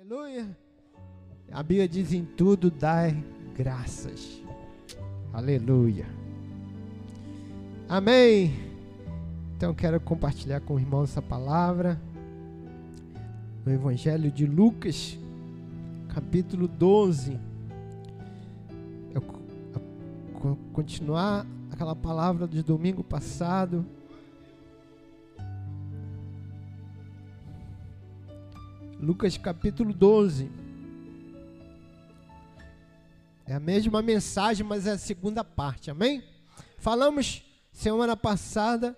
Aleluia. A Bíblia diz em tudo dai graças. Aleluia. Amém. Então quero compartilhar com o irmão essa palavra. No Evangelho de Lucas, capítulo 12. Eu, continuar aquela palavra do domingo passado. Lucas capítulo 12. É a mesma mensagem, mas é a segunda parte, amém? Falamos semana passada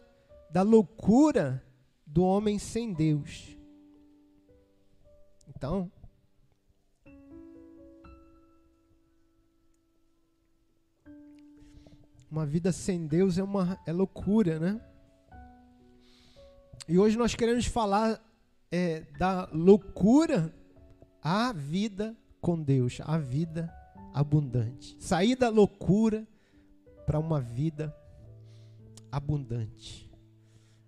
da loucura do homem sem Deus. Então, uma vida sem Deus é uma é loucura, né? E hoje nós queremos falar é, da loucura à vida com Deus, a vida abundante. Sair da loucura para uma vida abundante.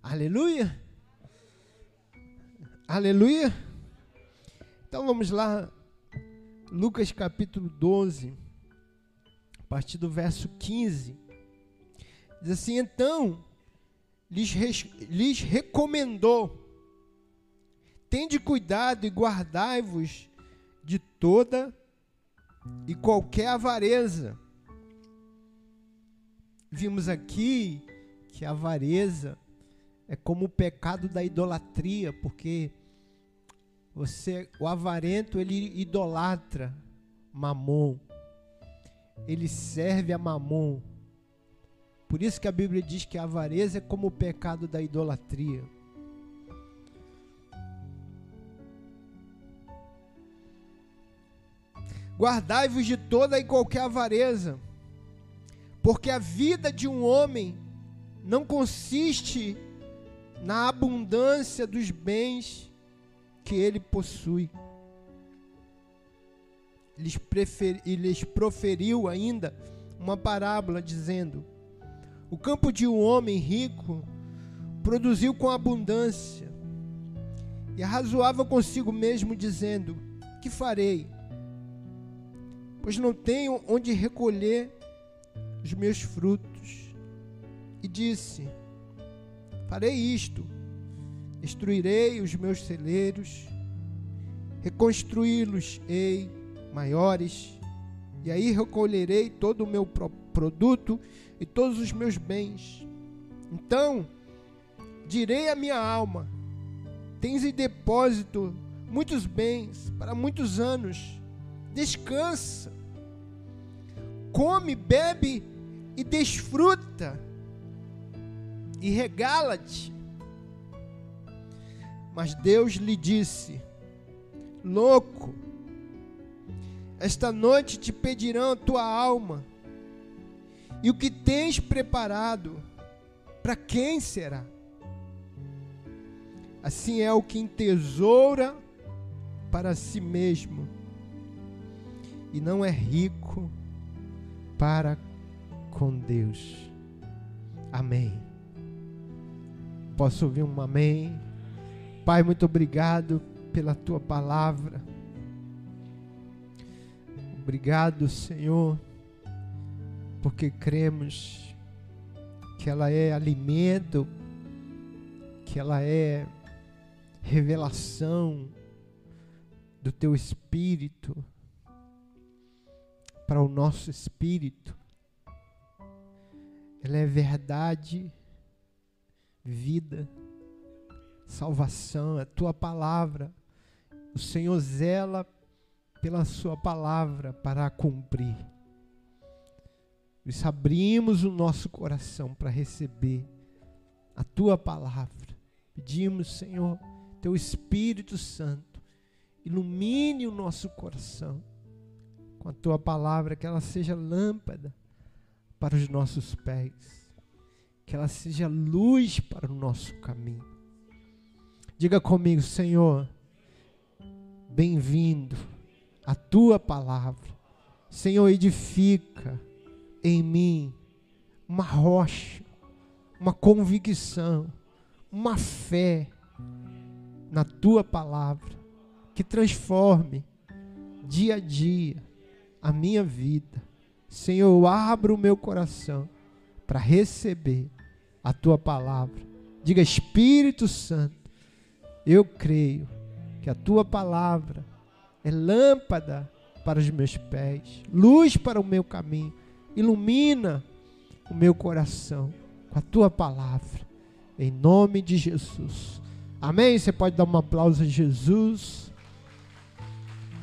Aleluia! Aleluia! Então vamos lá, Lucas capítulo 12, a partir do verso 15. Diz assim: Então lhes, lhes recomendou Tende cuidado e guardai-vos de toda e qualquer avareza. Vimos aqui que a avareza é como o pecado da idolatria, porque você, o avarento, ele idolatra Mamon. Ele serve a Mamon. Por isso que a Bíblia diz que a avareza é como o pecado da idolatria. Guardai-vos de toda e qualquer avareza, porque a vida de um homem não consiste na abundância dos bens que ele possui. Lhes, lhes proferiu ainda uma parábola, dizendo: O campo de um homem rico produziu com abundância, e arrazoava consigo mesmo, dizendo: Que farei? Pois não tenho onde recolher os meus frutos. E disse: Farei isto, destruirei os meus celeiros, reconstruí-los-ei maiores, e aí recolherei todo o meu produto e todos os meus bens. Então direi à minha alma: Tens em depósito muitos bens para muitos anos, descansa come, bebe e desfruta e regala-te. Mas Deus lhe disse: Louco, esta noite te pedirão tua alma, e o que tens preparado, para quem será? Assim é o que entesoura para si mesmo e não é rico para com Deus. Amém. Posso ouvir um amém? Pai, muito obrigado pela tua palavra. Obrigado, Senhor, porque cremos que ela é alimento, que ela é revelação do teu espírito para o nosso espírito. Ela é verdade, vida, salvação, é a tua palavra. O Senhor zela pela sua palavra para a cumprir. Nós abrimos o nosso coração para receber a tua palavra. Pedimos, Senhor, teu Espírito Santo, ilumine o nosso coração com a tua palavra, que ela seja lâmpada para os nossos pés, que ela seja luz para o nosso caminho. Diga comigo, Senhor, bem-vindo a tua palavra. Senhor, edifica em mim uma rocha, uma convicção, uma fé na tua palavra, que transforme dia a dia a minha vida. Senhor, eu abro o meu coração para receber a tua palavra. Diga, Espírito Santo, eu creio que a tua palavra é lâmpada para os meus pés, luz para o meu caminho, ilumina o meu coração com a tua palavra, em nome de Jesus. Amém? Você pode dar um aplauso a Jesus.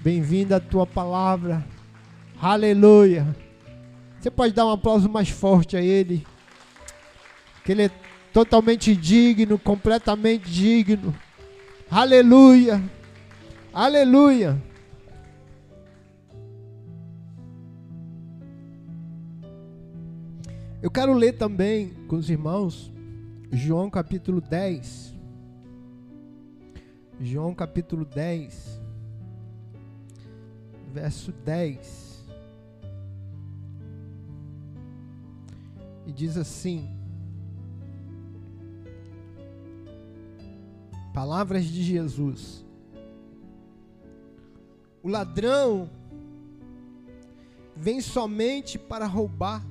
Bem-vindo à tua palavra. Aleluia. Você pode dar um aplauso mais forte a Ele, que Ele é totalmente digno, completamente digno. Aleluia. Aleluia. Eu quero ler também com os irmãos João capítulo 10. João capítulo 10, verso 10. E diz assim: Palavras de Jesus. O ladrão vem somente para roubar,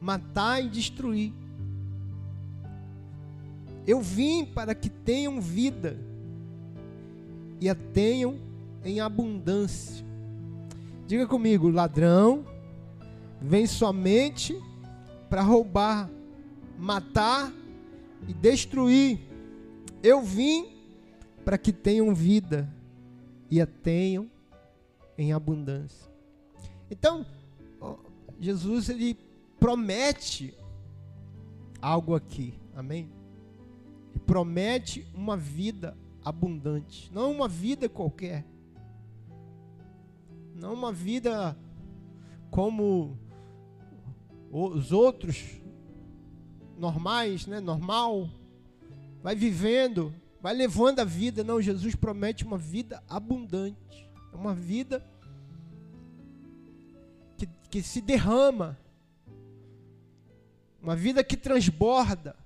matar e destruir. Eu vim para que tenham vida e a tenham em abundância. Diga comigo, ladrão vem somente para roubar, matar e destruir. Eu vim para que tenham vida e a tenham em abundância. Então, Jesus ele promete algo aqui. Amém? Ele promete uma vida abundante, não uma vida qualquer. Não uma vida como os outros normais, né? Normal. Vai vivendo, vai levando a vida. Não, Jesus promete uma vida abundante. É uma vida que, que se derrama. Uma vida que transborda.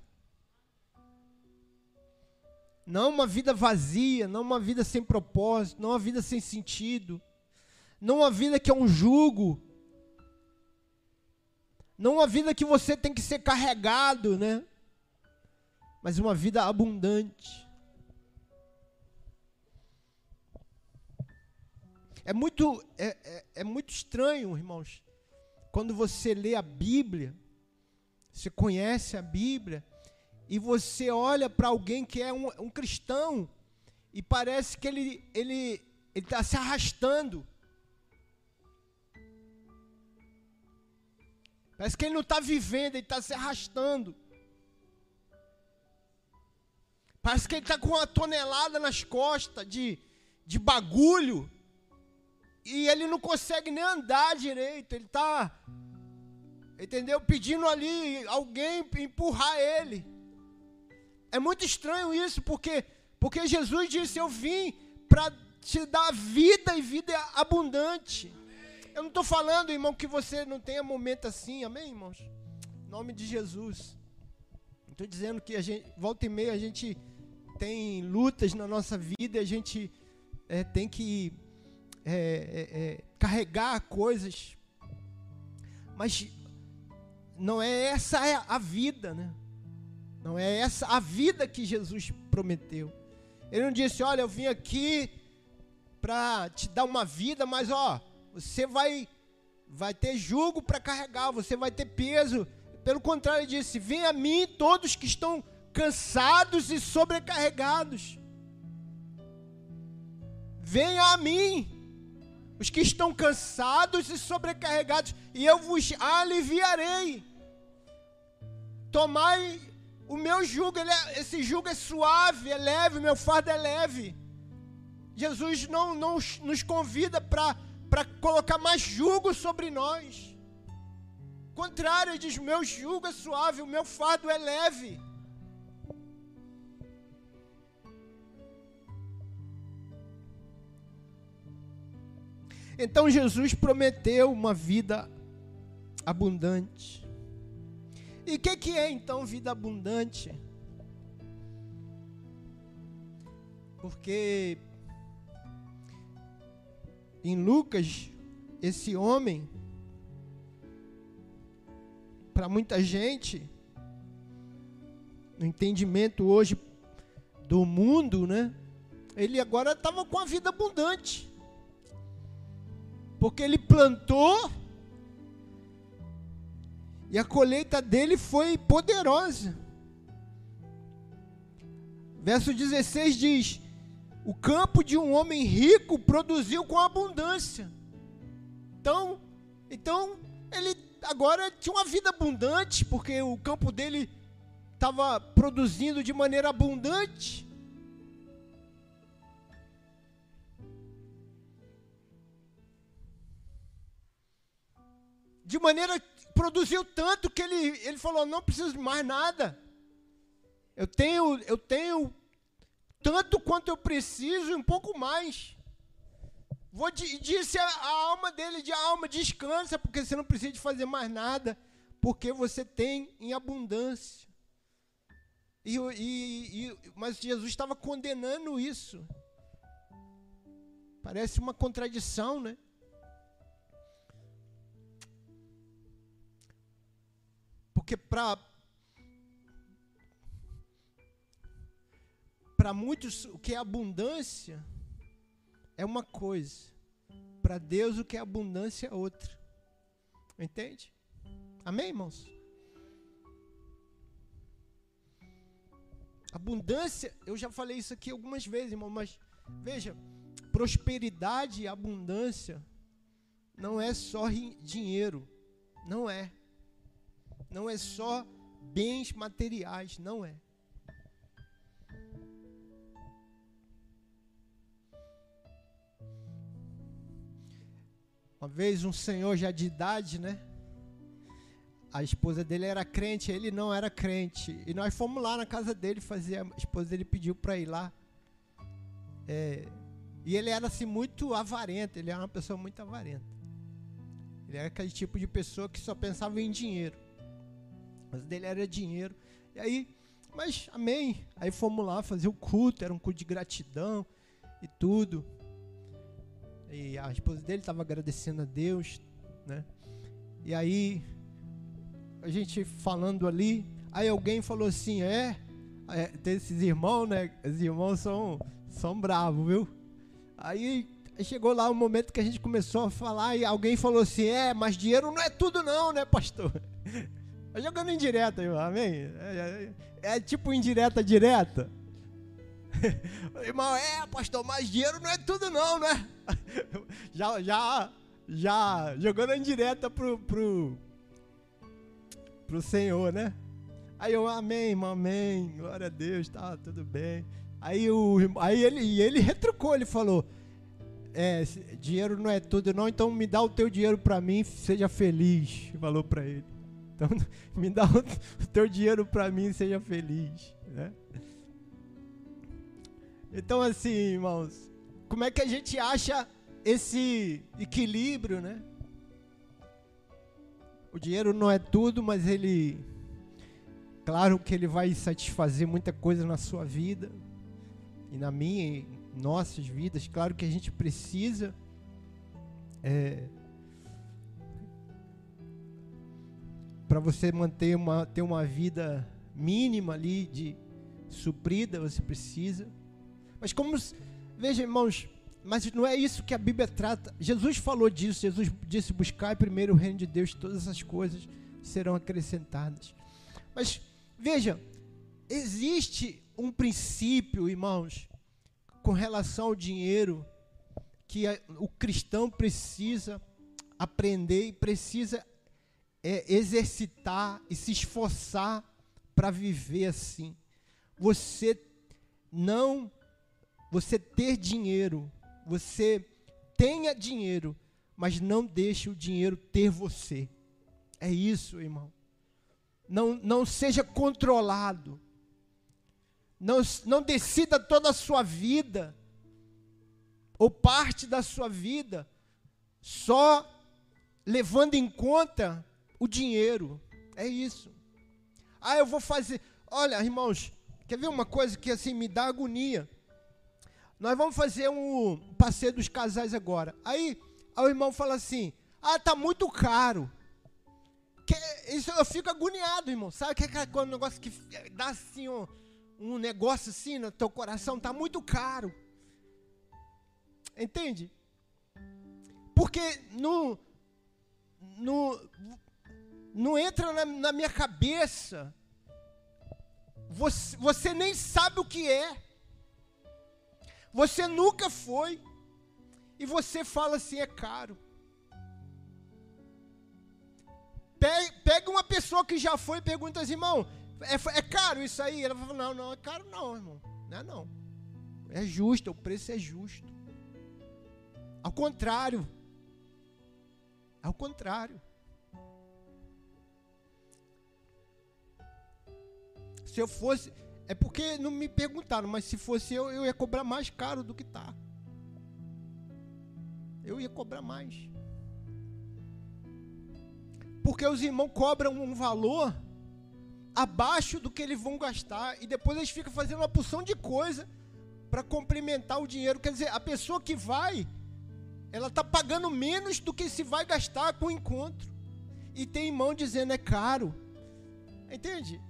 Não uma vida vazia, não uma vida sem propósito, não uma vida sem sentido. Não uma vida que é um jugo não uma vida que você tem que ser carregado, né? Mas uma vida abundante. É muito, é, é, é muito estranho, irmãos, quando você lê a Bíblia, você conhece a Bíblia, e você olha para alguém que é um, um, cristão, e parece que ele está ele, ele tá se arrastando. Parece que ele não está vivendo, ele está se arrastando. Parece que ele está com uma tonelada nas costas de, de bagulho. E ele não consegue nem andar direito. Ele está, entendeu? Pedindo ali alguém empurrar ele. É muito estranho isso, porque, porque Jesus disse: Eu vim para te dar vida e vida abundante. Eu não estou falando, irmão, que você não tenha momento assim, amém, irmãos? Em nome de Jesus. Estou dizendo que a gente, volta e meia, a gente tem lutas na nossa vida, a gente é, tem que é, é, é, carregar coisas. Mas não é essa a vida, né? Não é essa a vida que Jesus prometeu. Ele não disse, olha, eu vim aqui para te dar uma vida, mas ó, você vai vai ter jugo para carregar, você vai ter peso. Pelo contrário, ele disse: "Vem a mim todos que estão cansados e sobrecarregados. Venha a mim, os que estão cansados e sobrecarregados, e eu vos aliviarei. Tomai o meu jugo, é, esse jugo é suave, é leve, o meu fardo é leve. Jesus não, não nos convida para para colocar mais jugo sobre nós. Contrário, ele diz: meu jugo é suave, o meu fardo é leve. Então Jesus prometeu uma vida abundante. E o que, que é então vida abundante? Porque em Lucas, esse homem, para muita gente, no entendimento hoje do mundo, né? Ele agora estava com a vida abundante. Porque ele plantou e a colheita dele foi poderosa. Verso 16 diz: O campo de um homem rico produziu com abundância. Então, então ele agora tinha uma vida abundante, porque o campo dele estava produzindo de maneira abundante. De maneira produziu tanto que ele, ele falou: não preciso de mais nada. Eu tenho, eu tenho tanto quanto eu preciso e um pouco mais. Vou, disse a, a alma dele, de alma, descansa, porque você não precisa de fazer mais nada, porque você tem em abundância. E, e, e, mas Jesus estava condenando isso. Parece uma contradição, né? Porque para para muitos o que é abundância é uma coisa. Para Deus o que é abundância é outra. Entende? Amém, irmãos? Abundância, eu já falei isso aqui algumas vezes, irmão, mas veja, prosperidade e abundância não é só dinheiro, não é não é só bens materiais, não é. Uma vez um senhor já de idade, né? A esposa dele era crente, ele não era crente. E nós fomos lá na casa dele fazer. A esposa dele pediu para ir lá. É, e ele era assim muito avarento, ele era uma pessoa muito avarenta. Ele era aquele tipo de pessoa que só pensava em dinheiro. Mas dele era dinheiro. E aí, mas amém. Aí fomos lá fazer o culto, era um culto de gratidão e tudo. E a esposa dele estava agradecendo a Deus, né? E aí, a gente falando ali, aí alguém falou assim: é, é tem esses irmãos, né? Os irmãos são, são bravos, viu? Aí chegou lá o um momento que a gente começou a falar e alguém falou assim: é, mas dinheiro não é tudo, não, né, pastor? Tá jogando indireta, irmão, amém? É, é, é tipo indireta direta. irmão, é, pastor, mas dinheiro não é tudo não, né? já, já, já jogando indireta pro, pro, pro Senhor, né? Aí eu, amém, irmão, amém, glória a Deus, tá tudo bem. Aí, o, aí ele, ele retrucou, ele falou, é, dinheiro não é tudo não, então me dá o teu dinheiro para mim, seja feliz, falou para ele. Então, me dá o teu dinheiro para mim, seja feliz. Né? Então, assim, irmãos, como é que a gente acha esse equilíbrio, né? O dinheiro não é tudo, mas ele, claro que ele vai satisfazer muita coisa na sua vida e na minha, e nossas vidas. Claro que a gente precisa é, para você manter uma, ter uma vida mínima ali de suprida, você precisa. Mas como, veja irmãos, mas não é isso que a Bíblia trata. Jesus falou disso, Jesus disse buscar primeiro o reino de Deus, todas essas coisas serão acrescentadas. Mas veja, existe um princípio, irmãos, com relação ao dinheiro que o cristão precisa aprender e precisa é exercitar e se esforçar para viver assim. Você não, você ter dinheiro, você tenha dinheiro, mas não deixe o dinheiro ter você. É isso, irmão. Não, não seja controlado. Não, não decida toda a sua vida, ou parte da sua vida, só levando em conta o dinheiro. É isso. Ah, eu vou fazer. Olha, irmãos, quer ver uma coisa que assim me dá agonia? Nós vamos fazer um passeio dos casais agora. Aí, aí o irmão fala assim: ah, tá muito caro. Que, isso eu fico agoniado, irmão. Sabe que é aquele negócio que dá assim um, um negócio assim no teu coração? Tá muito caro. Entende? Porque não, não, não entra na, na minha cabeça. Você, você nem sabe o que é. Você nunca foi. E você fala assim, é caro. Pega uma pessoa que já foi e pergunta assim, irmão, é, é caro isso aí? Ela fala, não, não, é caro não, irmão. Não é não. É justo, o preço é justo. Ao contrário. Ao contrário. Se eu fosse. É porque não me perguntaram, mas se fosse eu, eu ia cobrar mais caro do que tá. Eu ia cobrar mais. Porque os irmãos cobram um valor abaixo do que eles vão gastar e depois eles ficam fazendo uma porção de coisa para complementar o dinheiro. Quer dizer, a pessoa que vai, ela está pagando menos do que se vai gastar com o encontro. E tem irmão dizendo é caro. Entende?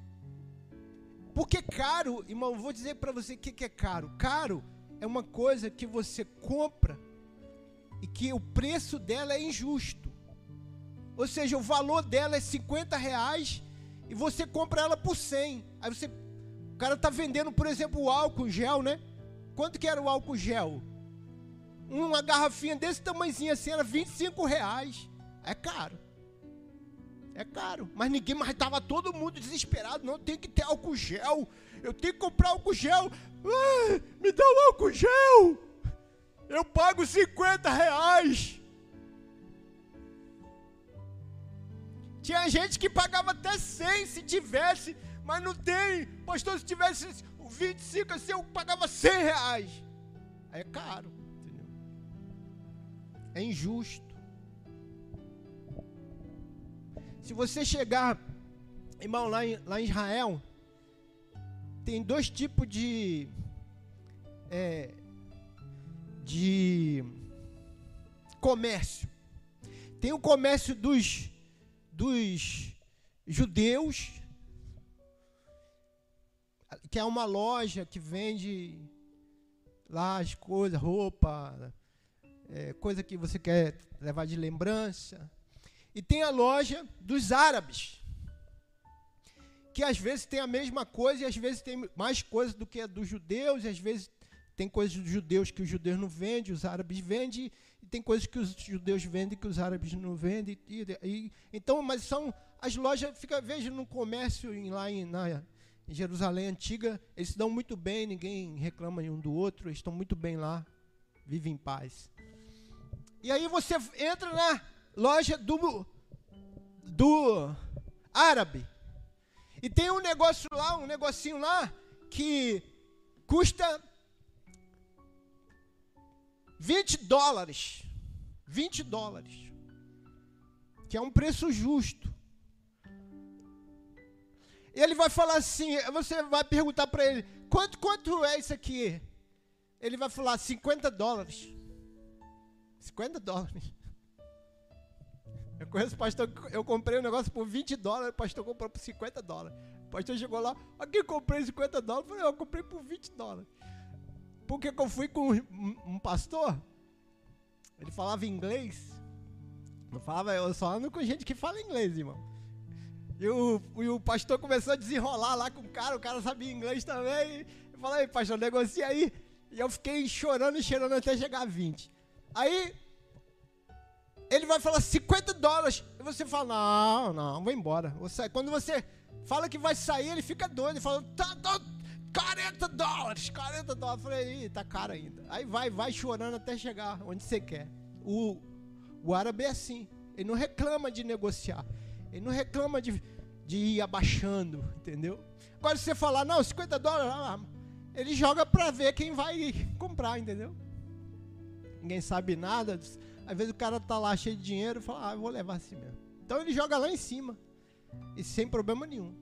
Porque caro, irmão, vou dizer para você o que, que é caro. Caro é uma coisa que você compra e que o preço dela é injusto. Ou seja, o valor dela é 50 reais e você compra ela por 100. Aí você, o cara está vendendo, por exemplo, o álcool gel, né? Quanto que era o álcool gel? Uma garrafinha desse tamanhozinho assim era 25 reais. É caro. É caro. Mas ninguém mais estava todo mundo desesperado. Não, tem que ter álcool gel. Eu tenho que comprar álcool gel. Ah, me dá um álcool gel. Eu pago 50 reais. Tinha gente que pagava até 100 se tivesse, mas não tem. Pastor, se tivesse 25 assim, eu pagava 100 reais. Aí é caro. Entendeu? É injusto. Se você chegar, irmão, lá em, lá em Israel, tem dois tipos de. É, de comércio. Tem o comércio dos, dos judeus, que é uma loja que vende lá as coisas, roupa, é, coisa que você quer levar de lembrança. E tem a loja dos árabes, que às vezes tem a mesma coisa e às vezes tem mais coisas do que a dos judeus, e às vezes tem coisas dos judeus que os judeus não vendem, os árabes vendem, e tem coisas que os judeus vendem que os árabes não vendem. E, e, então, mas são as lojas, fica, veja no comércio em, lá em, na, em Jerusalém antiga, eles se dão muito bem, ninguém reclama um do outro, eles estão muito bem lá, vivem em paz. E aí você entra na loja do, do árabe. E tem um negócio lá, um negocinho lá, que custa 20 dólares. 20 dólares. Que é um preço justo. E ele vai falar assim, você vai perguntar para ele, quanto, quanto é isso aqui? Ele vai falar 50 dólares. 50 dólares. Eu conheço o pastor, eu comprei um negócio por 20 dólares, o pastor comprou por 50 dólares. O pastor chegou lá, aqui comprei 50 dólares, eu falei, eu comprei por 20 dólares. Porque eu fui com um pastor, ele falava inglês, não falava, eu só ando com gente que fala inglês, irmão. E o, e o pastor começou a desenrolar lá com o cara, o cara sabia inglês também. Eu falei, pastor, negocia aí. E eu fiquei chorando e cheirando até chegar a 20. Aí ele vai falar 50 dólares. E você fala, não, não, vou embora. Você, quando você fala que vai sair, ele fica doido. Ele fala, tá, tá 40 dólares, 40 dólares. Eu falei, Ih, tá caro ainda. Aí vai, vai chorando até chegar onde você quer. O, o árabe é assim. Ele não reclama de negociar. Ele não reclama de, de ir abaixando, entendeu? Agora se você falar, não, 50 dólares, ah, ele joga para ver quem vai comprar, entendeu? Ninguém sabe nada. Às vezes o cara tá lá cheio de dinheiro e fala, ah, eu vou levar assim mesmo. Então ele joga lá em cima. E sem problema nenhum.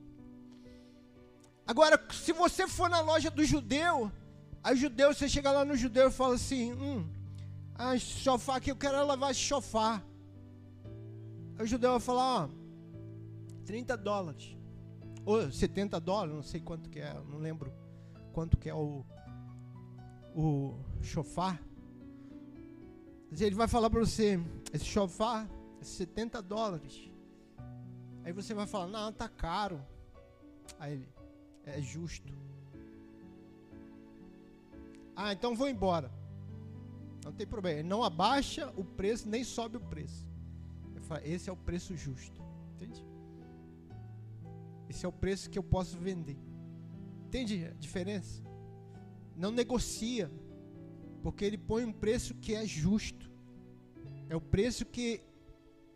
Agora, se você for na loja do judeu, Aí judeu, você chega lá no judeu e fala assim, hum, sofá aqui, eu quero levar sofá. Aí o judeu vai falar, ó, 30 dólares. Ou 70 dólares, não sei quanto que é, não lembro quanto que é o, o sofá. Ele vai falar para você, esse sofá é 70 dólares. Aí você vai falar, não, tá caro. Aí ele, é justo. Ah, então vou embora. Não tem problema. Ele não abaixa o preço, nem sobe o preço. Falo, esse é o preço justo. Entende? Esse é o preço que eu posso vender. Entende a diferença? Não negocia. Porque ele põe um preço que é justo. É o preço que,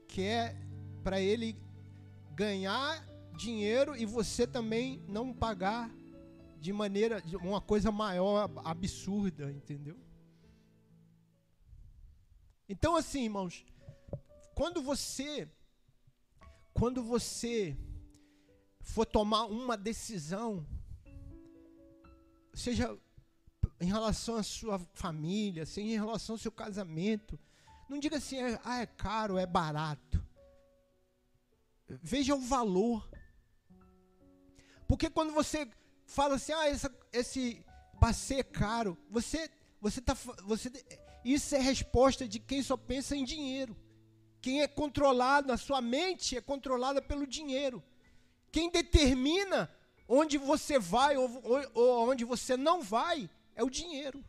que é para ele ganhar dinheiro e você também não pagar de maneira, de uma coisa maior, absurda, entendeu? Então assim, irmãos, quando você quando você for tomar uma decisão, seja em relação à sua família, seja em relação ao seu casamento, não diga assim, ah, é caro, é barato. Veja o valor. Porque quando você fala assim, ah, essa, esse passeio é caro, você, você tá, você, isso é resposta de quem só pensa em dinheiro. Quem é controlado, a sua mente é controlada pelo dinheiro. Quem determina onde você vai ou, ou, ou onde você não vai é o dinheiro.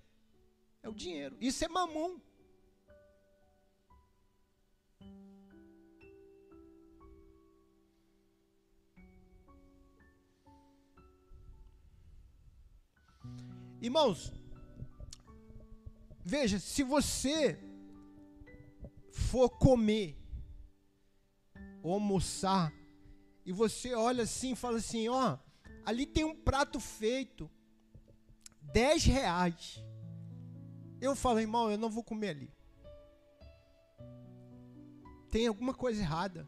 É o dinheiro. Isso é mamão. Irmãos, veja, se você for comer ou almoçar e você olha assim e fala assim, ó, ali tem um prato feito, 10 reais. Eu falo, irmão, eu não vou comer ali. Tem alguma coisa errada.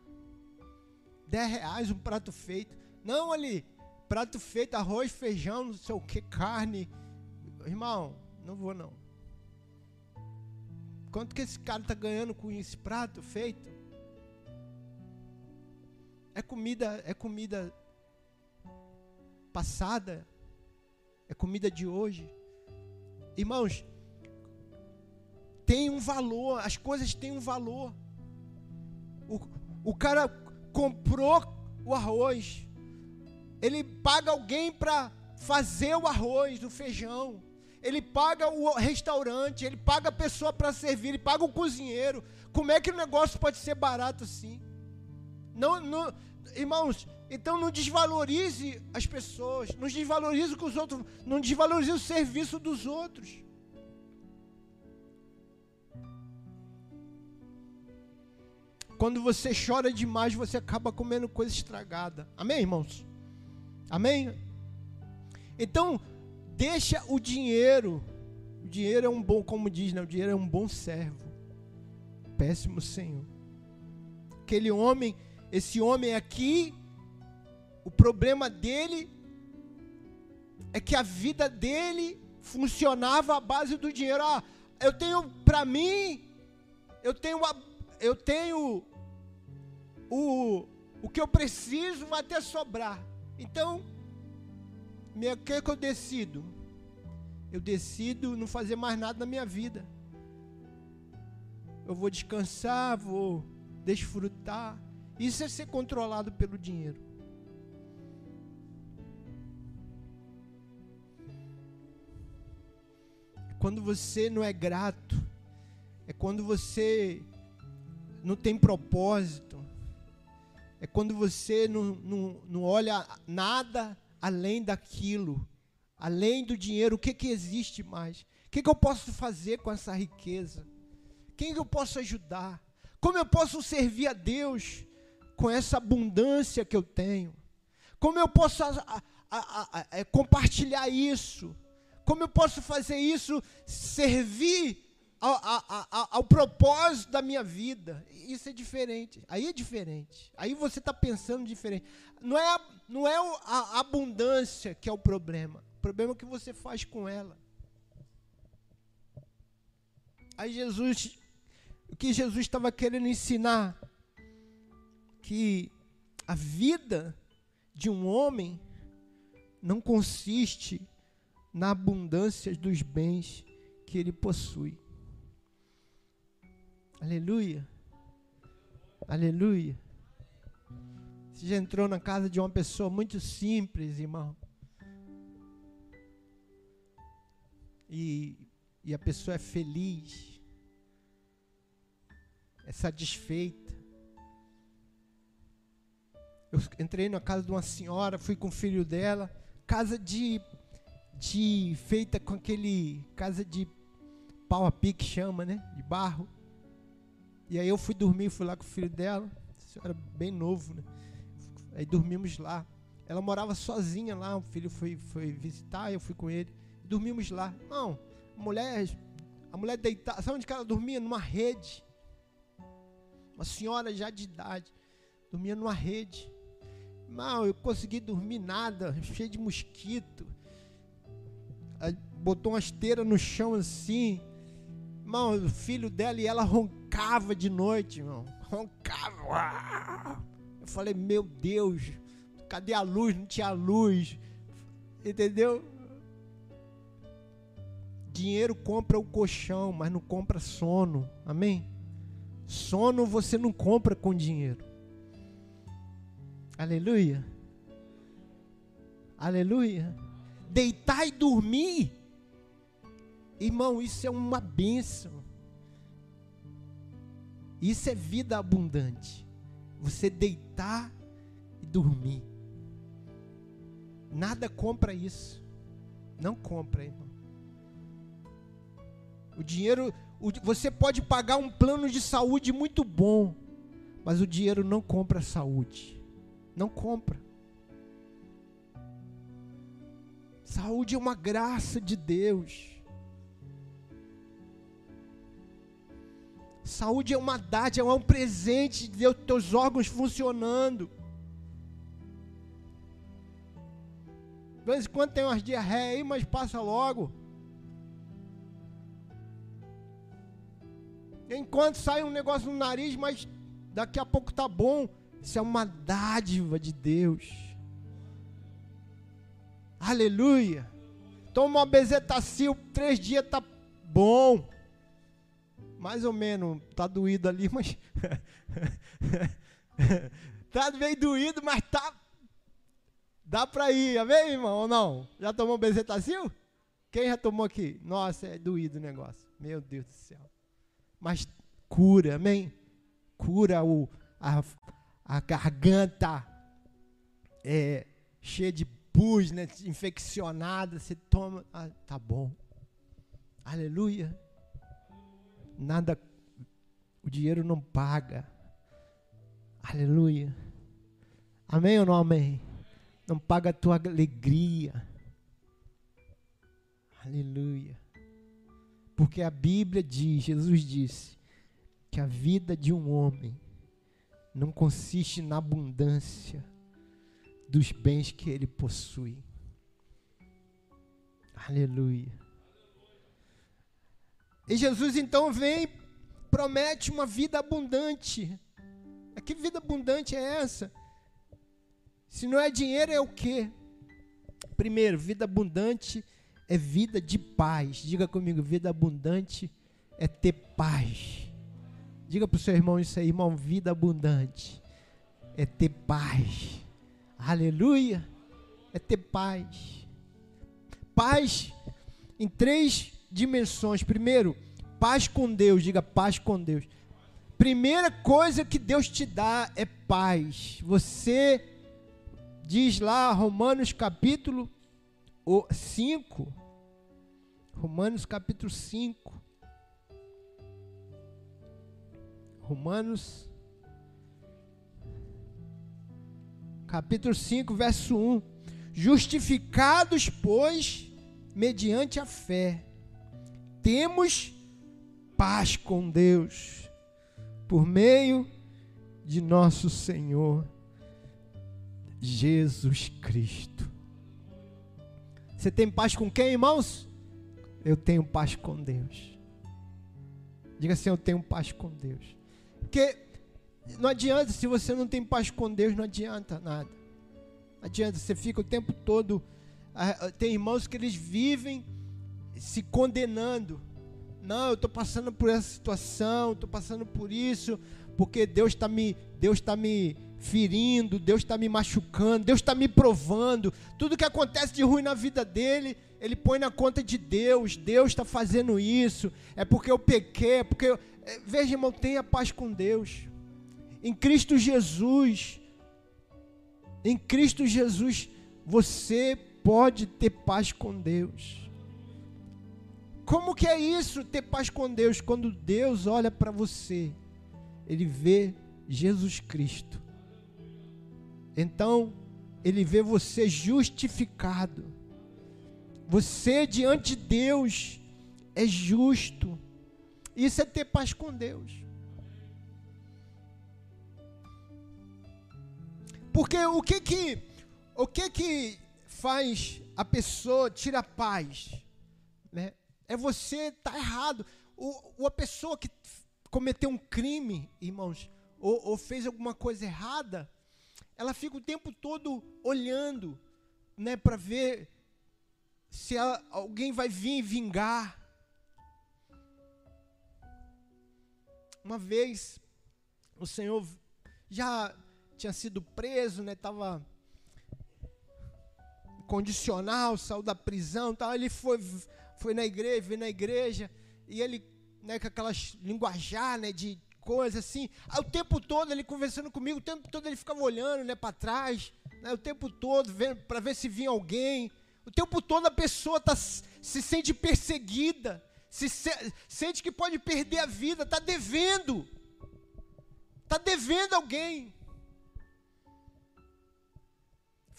10 reais um prato feito. Não ali, prato feito, arroz, feijão, não sei o que, carne irmão, não vou não. Quanto que esse cara está ganhando com esse prato feito? É comida, é comida passada, é comida de hoje. Irmãos, tem um valor, as coisas têm um valor. O, o cara comprou o arroz, ele paga alguém para fazer o arroz, o feijão ele paga o restaurante, ele paga a pessoa para servir, ele paga o cozinheiro. Como é que o negócio pode ser barato assim? Não, não, irmãos, então não desvalorize as pessoas, não desvalorize os outros, não desvalorize o serviço dos outros. Quando você chora demais, você acaba comendo coisa estragada. Amém, irmãos? Amém? Então, Deixa o dinheiro. O dinheiro é um bom, como diz, né? o dinheiro é um bom servo. Péssimo Senhor. Aquele homem, esse homem aqui, o problema dele é que a vida dele funcionava à base do dinheiro. Ah, eu tenho para mim, eu tenho eu tenho o o que eu preciso vai até sobrar. Então, o que, é que eu decido? Eu decido não fazer mais nada na minha vida. Eu vou descansar, vou desfrutar. Isso é ser controlado pelo dinheiro. Quando você não é grato, é quando você não tem propósito, é quando você não, não, não olha nada além daquilo, além do dinheiro, o que, que existe mais? O que, que eu posso fazer com essa riqueza? Quem que eu posso ajudar? Como eu posso servir a Deus com essa abundância que eu tenho? Como eu posso a, a, a, é, compartilhar isso? Como eu posso fazer isso servir ao, ao, propósito da minha vida? Isso é diferente. Aí é diferente. Aí você está pensando diferente. Não é não é a abundância que é o problema. O problema é o que você faz com ela. Aí Jesus, o que Jesus estava querendo ensinar? Que a vida de um homem não consiste na abundância dos bens que ele possui. Aleluia. Aleluia. Você já entrou na casa de uma pessoa muito simples, irmão. E, e a pessoa é feliz, é satisfeita. Eu entrei na casa de uma senhora, fui com o filho dela, casa de, de feita com aquele casa de pau a pique chama, né? De barro. E aí eu fui dormir, fui lá com o filho dela, era bem novo, né? Aí dormimos lá. Ela morava sozinha lá, o filho foi, foi visitar, eu fui com ele. Dormimos lá. Não, a mulher, a mulher deitada, sabe onde ela dormia? Numa rede. Uma senhora já de idade, dormia numa rede. Não, eu consegui dormir nada, cheio de mosquito. Aí botou uma esteira no chão assim. Irmão, o filho dela e ela roncava de noite, irmão. Roncava. Eu falei, meu Deus, cadê a luz? Não tinha luz. Entendeu? Dinheiro compra o colchão, mas não compra sono. Amém? Sono você não compra com dinheiro. Aleluia. Aleluia. Deitar e dormir Irmão, isso é uma bênção. Isso é vida abundante. Você deitar e dormir. Nada compra isso. Não compra, irmão. O dinheiro, o, você pode pagar um plano de saúde muito bom, mas o dinheiro não compra saúde. Não compra. Saúde é uma graça de Deus. Saúde é uma dádiva, é um presente de Deus, teus órgãos funcionando. De vez em quando tem umas diarreias aí, mas passa logo. Enquanto sai um negócio no nariz, mas daqui a pouco tá bom. Isso é uma dádiva de Deus. Aleluia. Toma uma bezetacil, três dias tá bom mais ou menos, tá doído ali, mas tá meio doído, mas tá dá para ir, amém, irmão, ou não? Já tomou bezetacil? Quem já tomou aqui? Nossa, é doído o negócio. Meu Deus do céu. Mas cura, amém? Cura o, a, a garganta é, cheia de pus, né, infeccionada, você toma, ah, tá bom. Aleluia nada, o dinheiro não paga. Aleluia. Amém ou não amém? Não paga a tua alegria. Aleluia. Porque a Bíblia diz, Jesus disse, que a vida de um homem não consiste na abundância dos bens que ele possui. Aleluia. E Jesus então vem, promete uma vida abundante. Que vida abundante é essa? Se não é dinheiro, é o quê? Primeiro, vida abundante é vida de paz. Diga comigo, vida abundante é ter paz. Diga para o seu irmão isso aí, irmão, vida abundante é ter paz. Aleluia! É ter paz. Paz em três dimensões. Primeiro, paz com Deus. Diga paz com Deus. Primeira coisa que Deus te dá é paz. Você diz lá, Romanos capítulo 5. Romanos capítulo 5. Romanos capítulo 5, verso 1. Justificados, pois, mediante a fé temos paz com Deus por meio de nosso Senhor Jesus Cristo. Você tem paz com quem, irmãos? Eu tenho paz com Deus. Diga assim: Eu tenho paz com Deus. Porque não adianta, se você não tem paz com Deus, não adianta nada. Não adianta, você fica o tempo todo. Tem irmãos que eles vivem se condenando. Não, eu estou passando por essa situação, estou passando por isso, porque Deus está me, Deus está me ferindo, Deus está me machucando, Deus está me provando. Tudo que acontece de ruim na vida dele, ele põe na conta de Deus. Deus está fazendo isso. É porque eu pequei, é porque eu... É, veja, irmão, tenha paz com Deus. Em Cristo Jesus, em Cristo Jesus, você pode ter paz com Deus. Como que é isso, ter paz com Deus? Quando Deus olha para você, Ele vê Jesus Cristo. Então, Ele vê você justificado. Você diante de Deus é justo. Isso é ter paz com Deus. Porque o que que o que que faz a pessoa tirar paz, né? É você tá errado. O, a pessoa que cometeu um crime, irmãos, ou, ou fez alguma coisa errada, ela fica o tempo todo olhando, né, para ver se alguém vai vir vingar. Uma vez, o Senhor já tinha sido preso, né? Tava condicional, saiu da prisão, tal. Ele foi, foi na igreja, veio na igreja e ele, né, com aquelas linguajar, né, de coisas assim. Aí, o tempo todo ele conversando comigo, o tempo todo ele ficava olhando, né, para trás, né, o tempo todo para ver se vinha alguém. O tempo todo a pessoa tá, se sente perseguida, se, se sente que pode perder a vida, está devendo. Está devendo alguém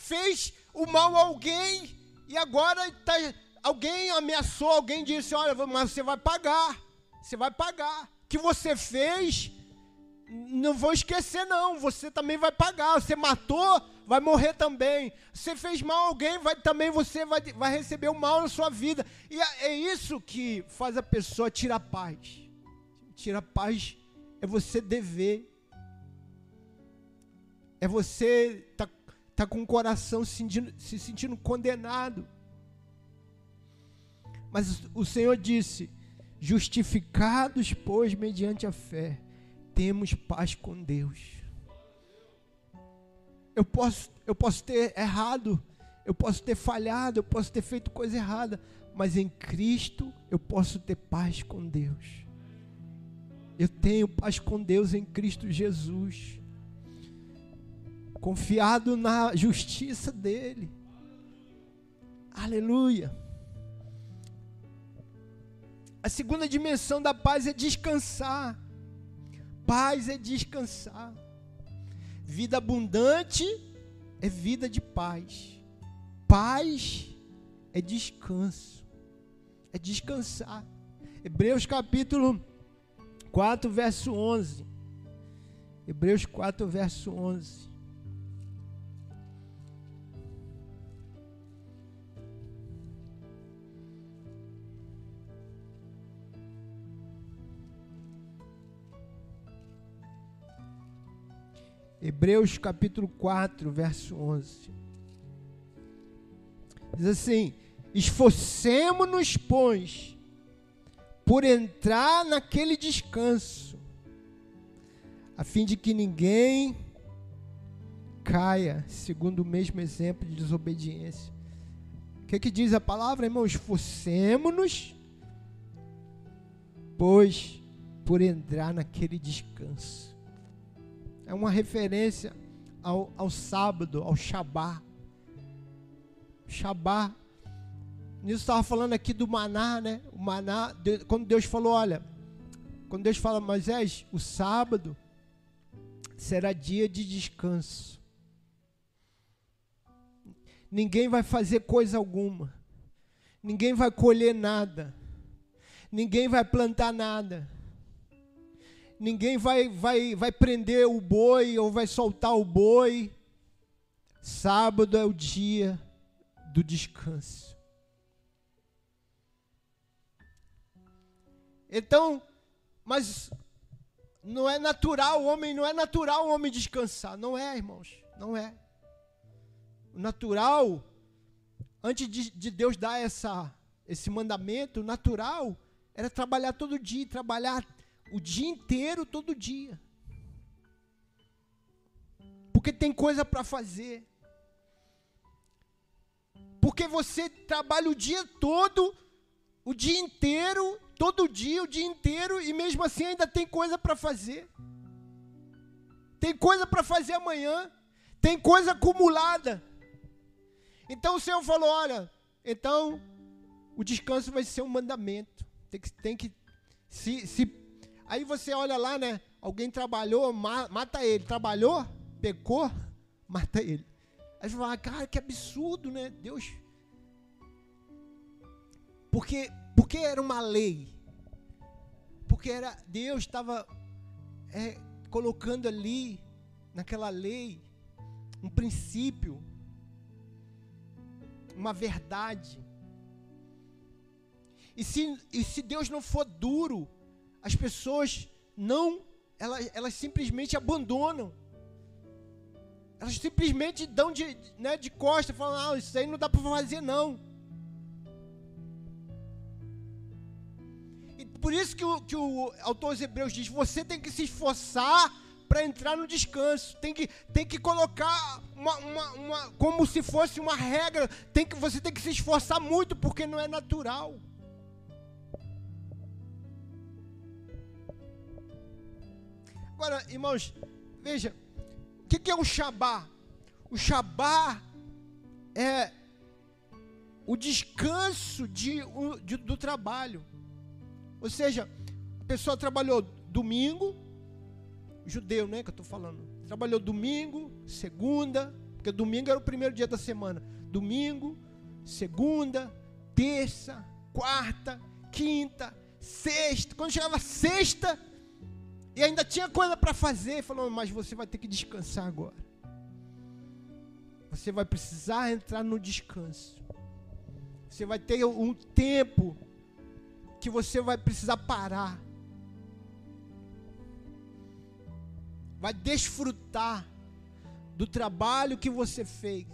fez o mal a alguém e agora tá, alguém ameaçou, alguém disse: Olha, mas você vai pagar, você vai pagar. Que você fez, não vou esquecer, não. Você também vai pagar. Você matou, vai morrer também. Você fez mal a alguém, vai, também você vai, vai receber o mal na sua vida. E é, isso que faz a pessoa tirar paz. Tirar paz é você dever. É você tá está com o coração se sentindo, se sentindo condenado. Mas o Senhor disse: justificados, pois, mediante a fé, temos paz com Deus. Eu posso, eu posso ter errado, eu posso ter falhado, eu posso ter feito coisa errada, mas em Cristo eu posso ter paz com Deus. Eu tenho paz com Deus em Cristo Jesus confiado na justiça dele. Aleluia. A segunda dimensão da paz é descansar. Paz é descansar. Vida abundante é vida de paz. Paz é descanso. É descansar. Hebreus capítulo 4, verso 11. Hebreus 4, verso 11. Hebreus capítulo 4, verso 11. Diz assim: Esforcemo-nos, pois, por entrar naquele descanso, a fim de que ninguém caia, segundo o mesmo exemplo de desobediência. O que, que diz a palavra, irmão? Esforcemo-nos, pois, por entrar naquele descanso é uma referência ao, ao sábado, ao Shabá. Shabá. Nisso estava falando aqui do maná, né? O maná, quando Deus falou, olha, quando Deus fala, Moisés, o sábado será dia de descanso. Ninguém vai fazer coisa alguma. Ninguém vai colher nada. Ninguém vai plantar nada ninguém vai, vai, vai prender o boi ou vai soltar o boi. Sábado é o dia do descanso. Então, Mas não é natural o homem, não é natural o homem descansar. Não é, irmãos. Não é. O natural, antes de, de Deus dar essa, esse mandamento, o natural era trabalhar todo dia, trabalhar o dia inteiro, todo dia. Porque tem coisa para fazer. Porque você trabalha o dia todo, o dia inteiro, todo dia, o dia inteiro, e mesmo assim ainda tem coisa para fazer. Tem coisa para fazer amanhã. Tem coisa acumulada. Então o Senhor falou: olha, então o descanso vai ser um mandamento. Tem que, tem que se, se, aí você olha lá, né? Alguém trabalhou, ma, mata ele. Trabalhou, pecou, mata ele. Aí você fala, cara, que absurdo, né? Deus. Porque, porque era uma lei. Porque era Deus estava é, colocando ali, naquela lei, um princípio, uma verdade. E se, e se Deus não for duro, as pessoas não, elas, elas simplesmente abandonam. Elas simplesmente dão de, né, de costa, falam, ah, isso aí não dá para fazer não. E por isso que o, que o autor dos Hebreus diz, você tem que se esforçar para entrar no descanso. Tem que, tem que colocar uma, uma, uma, como se fosse uma regra. Tem que, você tem que se esforçar muito, porque não é natural. Agora, irmãos, veja, o que, que é o Shabá? O Shabá é o descanso de, de, do trabalho. Ou seja, a pessoa trabalhou domingo, judeu, né, que eu estou falando. Trabalhou domingo, segunda, porque domingo era o primeiro dia da semana. Domingo, segunda, terça, quarta, quinta, sexta. Quando chegava sexta, e ainda tinha coisa para fazer, falou, mas você vai ter que descansar agora. Você vai precisar entrar no descanso. Você vai ter um tempo que você vai precisar parar. Vai desfrutar do trabalho que você fez.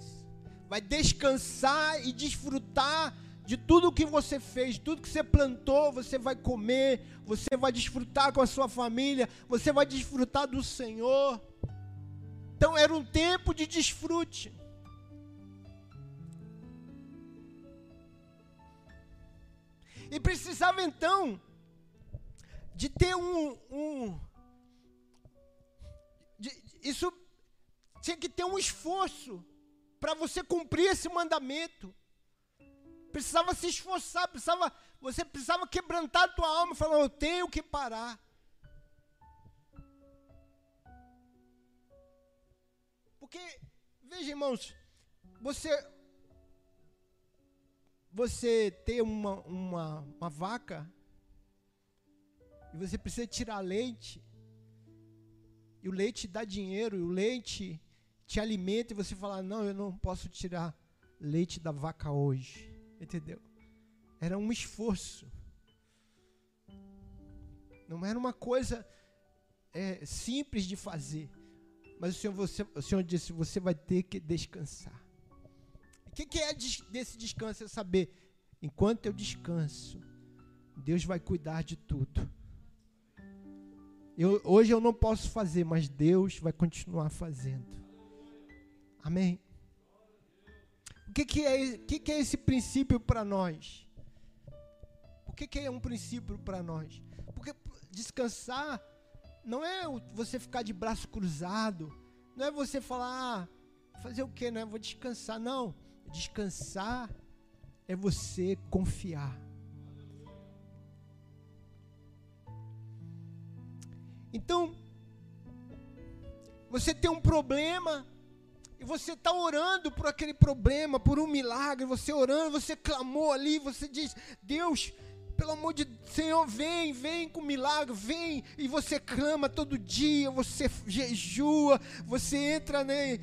Vai descansar e desfrutar de tudo que você fez, tudo que você plantou, você vai comer, você vai desfrutar com a sua família, você vai desfrutar do Senhor. Então era um tempo de desfrute. E precisava então de ter um, um de, isso tinha que ter um esforço para você cumprir esse mandamento precisava se esforçar, precisava, você precisava quebrantar a tua alma, falar, eu tenho que parar. Porque, veja, irmãos, você você ter uma, uma, uma vaca e você precisa tirar leite, e o leite dá dinheiro, e o leite te alimenta, e você fala, não, eu não posso tirar leite da vaca hoje. Entendeu? Era um esforço. Não era uma coisa é, simples de fazer. Mas o Senhor, você, o Senhor disse: você vai ter que descansar. O que, que é desse descanso? É saber, enquanto eu descanso, Deus vai cuidar de tudo. Eu, hoje eu não posso fazer, mas Deus vai continuar fazendo. Amém? O que, que, é, que, que é esse princípio para nós? O que, que é um princípio para nós? Porque descansar não é você ficar de braço cruzado, não é você falar, ah, fazer o que, né? Vou descansar. Não, descansar é você confiar. Então, você tem um problema, e você está orando por aquele problema, por um milagre, você orando, você clamou ali, você diz: Deus, pelo amor de Senhor, vem, vem com milagre, vem, e você clama todo dia, você jejua, você entra né,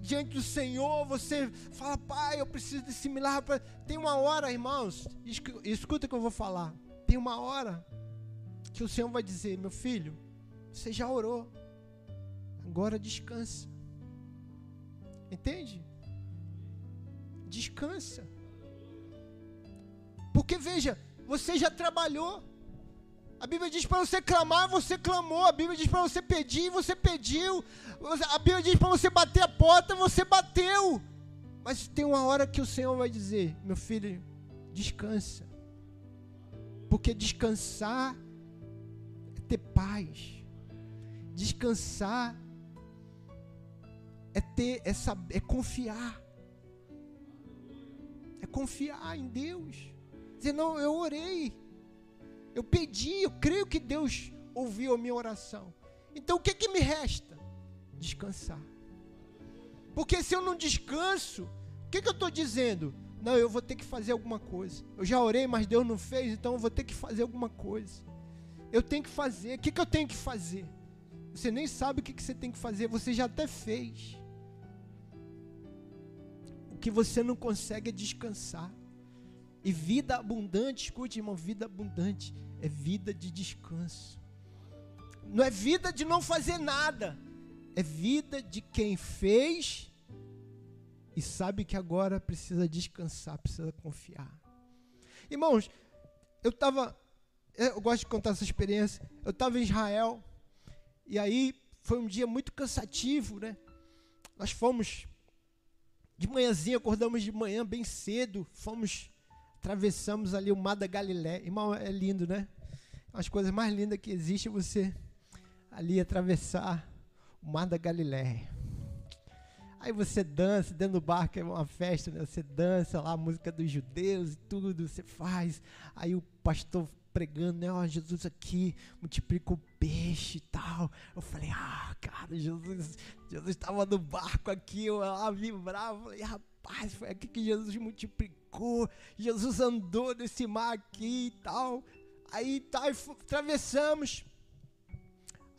diante do Senhor, você fala, Pai, eu preciso desse milagre. Tem uma hora, irmãos, escuta o que eu vou falar. Tem uma hora que o Senhor vai dizer: meu filho, você já orou, agora descansa. Entende? Descansa. Porque veja, você já trabalhou. A Bíblia diz para você clamar, você clamou. A Bíblia diz para você pedir, você pediu. A Bíblia diz para você bater a porta, você bateu. Mas tem uma hora que o Senhor vai dizer: Meu filho, descansa. Porque descansar é ter paz. Descansar é ter essa é confiar. É confiar em Deus. Dizer, não, eu orei. Eu pedi, eu creio que Deus ouviu a minha oração. Então o que, que me resta? Descansar. Porque se eu não descanso, o que, que eu estou dizendo? Não, eu vou ter que fazer alguma coisa. Eu já orei, mas Deus não fez, então eu vou ter que fazer alguma coisa. Eu tenho que fazer. O que, que eu tenho que fazer? Você nem sabe o que, que você tem que fazer, você já até fez. O que você não consegue é descansar. E vida abundante, escute, irmão, vida abundante é vida de descanso. Não é vida de não fazer nada, é vida de quem fez e sabe que agora precisa descansar, precisa confiar. Irmãos, eu estava, eu gosto de contar essa experiência. Eu estava em Israel e aí foi um dia muito cansativo, né? Nós fomos de manhãzinha, acordamos de manhã bem cedo, fomos atravessamos ali o mar da Galiléia. Irmão, é lindo, né? As coisas mais lindas que existe é você ali atravessar o mar da Galiléia. Aí você dança dentro do barco, é uma festa, né? Você dança lá música dos judeus e tudo, você faz. Aí o pastor pregando, né? Ó, Jesus aqui multiplica o peixe e tal. Eu falei, ah, cara, Jesus, Jesus estava no barco aqui, eu lá vibrava. Falei, rapaz, foi aqui que Jesus multiplicou Jesus andou nesse mar aqui e tal. Aí tá, atravessamos.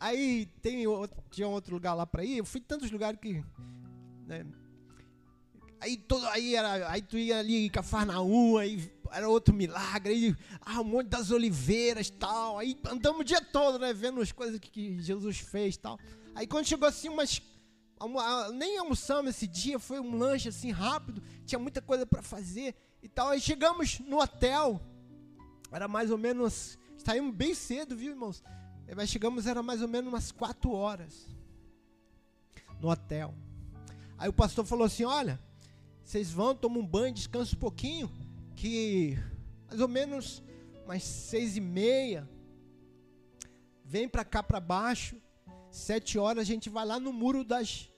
Aí tem outro, tinha outro lugar lá para ir. Eu fui em tantos lugares que. Né, aí, todo, aí, era, aí tu ia ali em Cafarnaum, aí era outro milagre. Aí, ah, monte das oliveiras tal. Aí andamos o dia todo, né? Vendo as coisas que, que Jesus fez tal. Aí quando chegou assim umas nem almoçamos esse dia, foi um lanche assim rápido, tinha muita coisa para fazer e tal. Aí chegamos no hotel, era mais ou menos, saímos bem cedo, viu, irmãos? Mas chegamos, era mais ou menos umas quatro horas no hotel. Aí o pastor falou assim: Olha, vocês vão, tomam um banho, descansam um pouquinho, que mais ou menos umas seis e meia, vem para cá para baixo, sete horas a gente vai lá no muro das,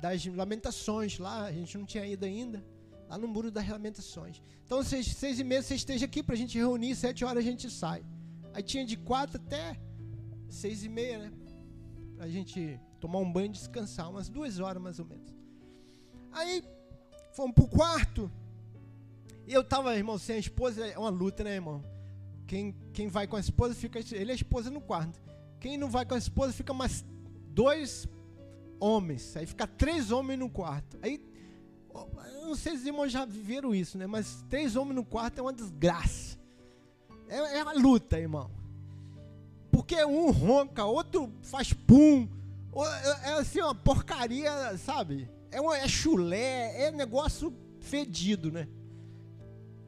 das lamentações, lá a gente não tinha ido ainda lá no Muro das Lamentações. Então, seis, seis e meia você esteja aqui para a gente reunir, sete horas a gente sai. Aí tinha de quatro até seis e meia, né? Para a gente tomar um banho e descansar, umas duas horas mais ou menos. Aí fomos pro quarto. E eu tava, irmão, sem a esposa, é uma luta, né, irmão? Quem, quem vai com a esposa fica. Ele é a esposa no quarto. Quem não vai com a esposa fica mais dois homens. Aí fica três homens no quarto. Aí não sei se os irmãos já viveram isso, né? Mas três homens no quarto é uma desgraça. É, é uma luta, irmão. Porque um ronca, outro faz pum. É, é assim uma porcaria, sabe? É, uma, é chulé, é negócio fedido, né?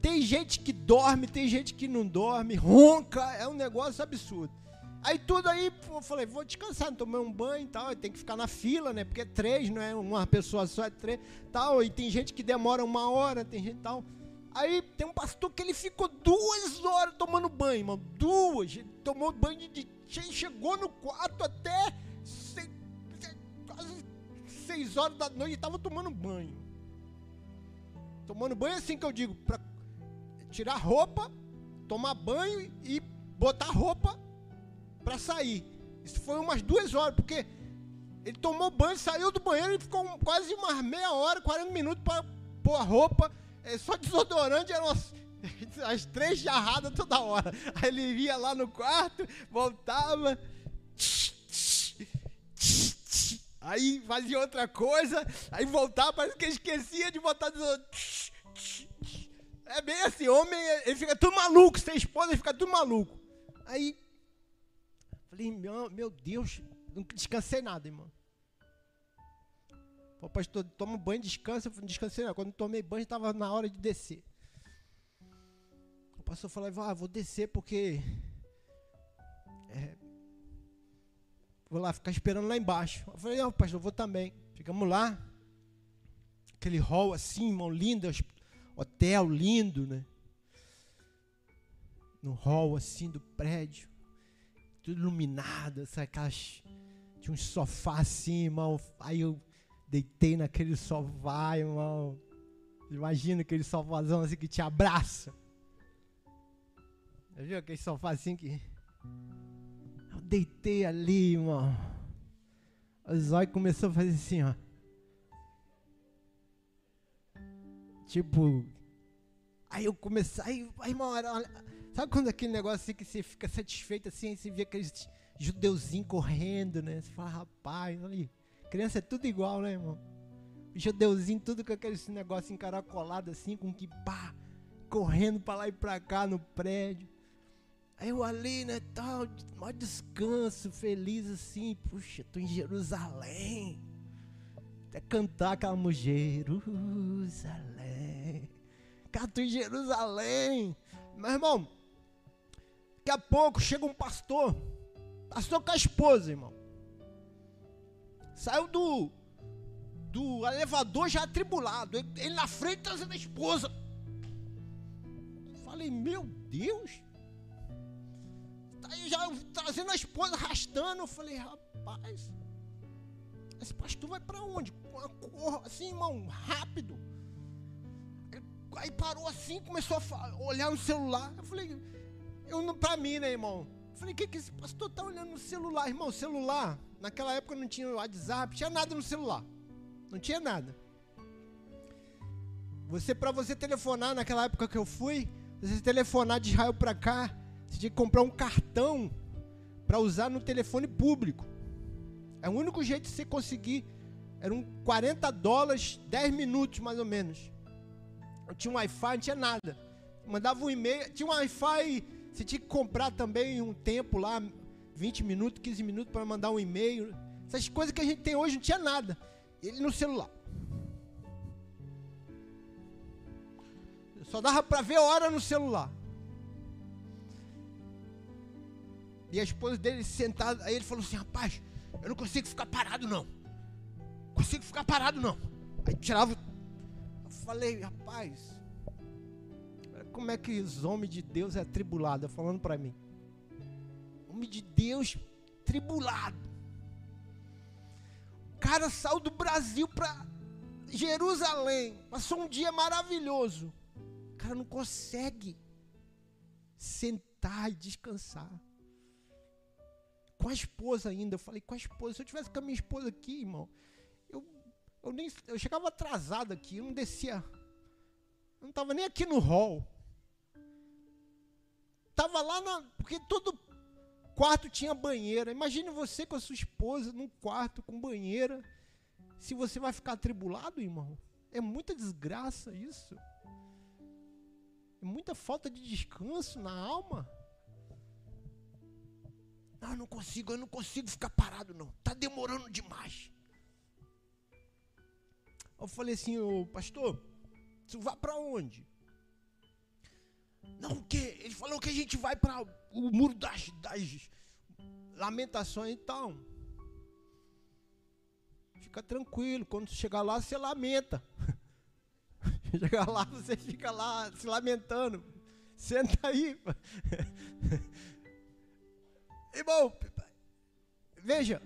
Tem gente que dorme, tem gente que não dorme, ronca, é um negócio absurdo. Aí tudo aí, eu falei, vou descansar, tomei um banho e tal, tem que ficar na fila, né? Porque é três, não é uma pessoa só, é três, tal. E tem gente que demora uma hora, tem gente tal. Aí tem um pastor que ele ficou duas horas tomando banho, mano. Duas. Ele tomou banho de chegou no quarto até seis, quase seis horas da noite e tava tomando banho. Tomando banho assim que eu digo, tirar roupa, tomar banho e botar roupa para sair. Isso foi umas duas horas, porque ele tomou banho, saiu do banheiro e ficou quase umas meia hora, 40 minutos para pôr a roupa. É, só desodorante eram as, as três jarradas toda hora. Aí ele ia lá no quarto, voltava. Aí fazia outra coisa, aí voltava, parece que esquecia de botar desodorante. É bem assim, homem, ele fica tudo maluco, sem esposa, ele fica tudo maluco. Aí Falei, meu, meu Deus, não descansei nada, irmão. Falei, pastor, toma um banho, descansa. Eu não descansei nada. Quando tomei banho, estava na hora de descer. O pastor falou, ah, vou descer porque. É, vou lá ficar esperando lá embaixo. Eu falei, não, pastor, eu vou também. Ficamos lá. Aquele hall assim, irmão, lindo. Hotel lindo, né? No hall assim do prédio tudo iluminado, sabe, aquelas, tinha um sofá assim, irmão. Aí eu deitei naquele sofá, irmão. Imagina aquele sofazão assim que te abraça. Já viu aquele sofá assim que. Eu deitei ali, irmão. O zóio começou a fazer assim, ó. Tipo. Aí eu comecei. Aí, aí irmão, olha, Sabe quando aquele negócio assim que você fica satisfeito assim, você vê aqueles judeuzinhos correndo, né? Você fala, rapaz, ali. Criança é tudo igual, né, irmão? Judeuzinho, tudo com aquele negócio encaracolado assim, com que pá, correndo pra lá e pra cá no prédio. Aí eu ali, né, tal, maior descanso, feliz assim, puxa, tô em Jerusalém. Até cantar mulher, Jerusalém. Cara, tô em Jerusalém. Meu irmão, Daqui a pouco chega um pastor, pastor com a esposa, irmão. Saiu do, do elevador já atribulado. Ele, ele na frente trazendo a esposa. Falei, meu Deus. Tá aí já trazendo a esposa, arrastando. Eu falei, rapaz, esse pastor vai para onde? Assim, irmão, rápido. Aí parou assim, começou a olhar no celular. Eu falei, eu não, pra mim, né, irmão? Falei, o que, que esse pastor tá olhando no celular? Irmão, celular, naquela época não tinha WhatsApp, tinha nada no celular. Não tinha nada. Você, para você telefonar, naquela época que eu fui, você telefonar de Israel para cá, você tinha que comprar um cartão para usar no telefone público. É o único jeito de você conseguir. Eram 40 dólares, 10 minutos mais ou menos. Não tinha um Wi-Fi, não tinha nada. Mandava um e-mail, tinha um Wi-Fi você tinha que comprar também um tempo lá, 20 minutos, 15 minutos para mandar um e-mail. Essas coisas que a gente tem hoje não tinha nada. Ele no celular. Só dava para ver hora no celular. E a esposa dele sentada, aí ele falou assim: rapaz, eu não consigo ficar parado não. Consigo ficar parado não. Aí tirava. Eu falei, rapaz, como é que os homens de Deus é tribulado, falando para mim. Homem de Deus tribulado. O cara saiu do Brasil para Jerusalém, passou um dia maravilhoso. O cara não consegue sentar e descansar. Com a esposa ainda, eu falei com a esposa, se eu tivesse com a minha esposa aqui, irmão, eu, eu nem eu chegava atrasado aqui, eu não descia, eu não estava nem aqui no hall. Estava lá na. Porque todo quarto tinha banheira. Imagine você com a sua esposa num quarto com banheira. Se você vai ficar atribulado, irmão. É muita desgraça isso. É muita falta de descanso na alma. Não, eu não consigo, eu não consigo ficar parado, não. Está demorando demais. Eu falei assim, ô pastor, você vai para onde? Não, o quê? Ele falou que a gente vai para o muro das, das lamentações. Então, fica tranquilo. Quando chegar lá, você lamenta. chegar lá, você fica lá se lamentando. Senta aí. Irmão, veja,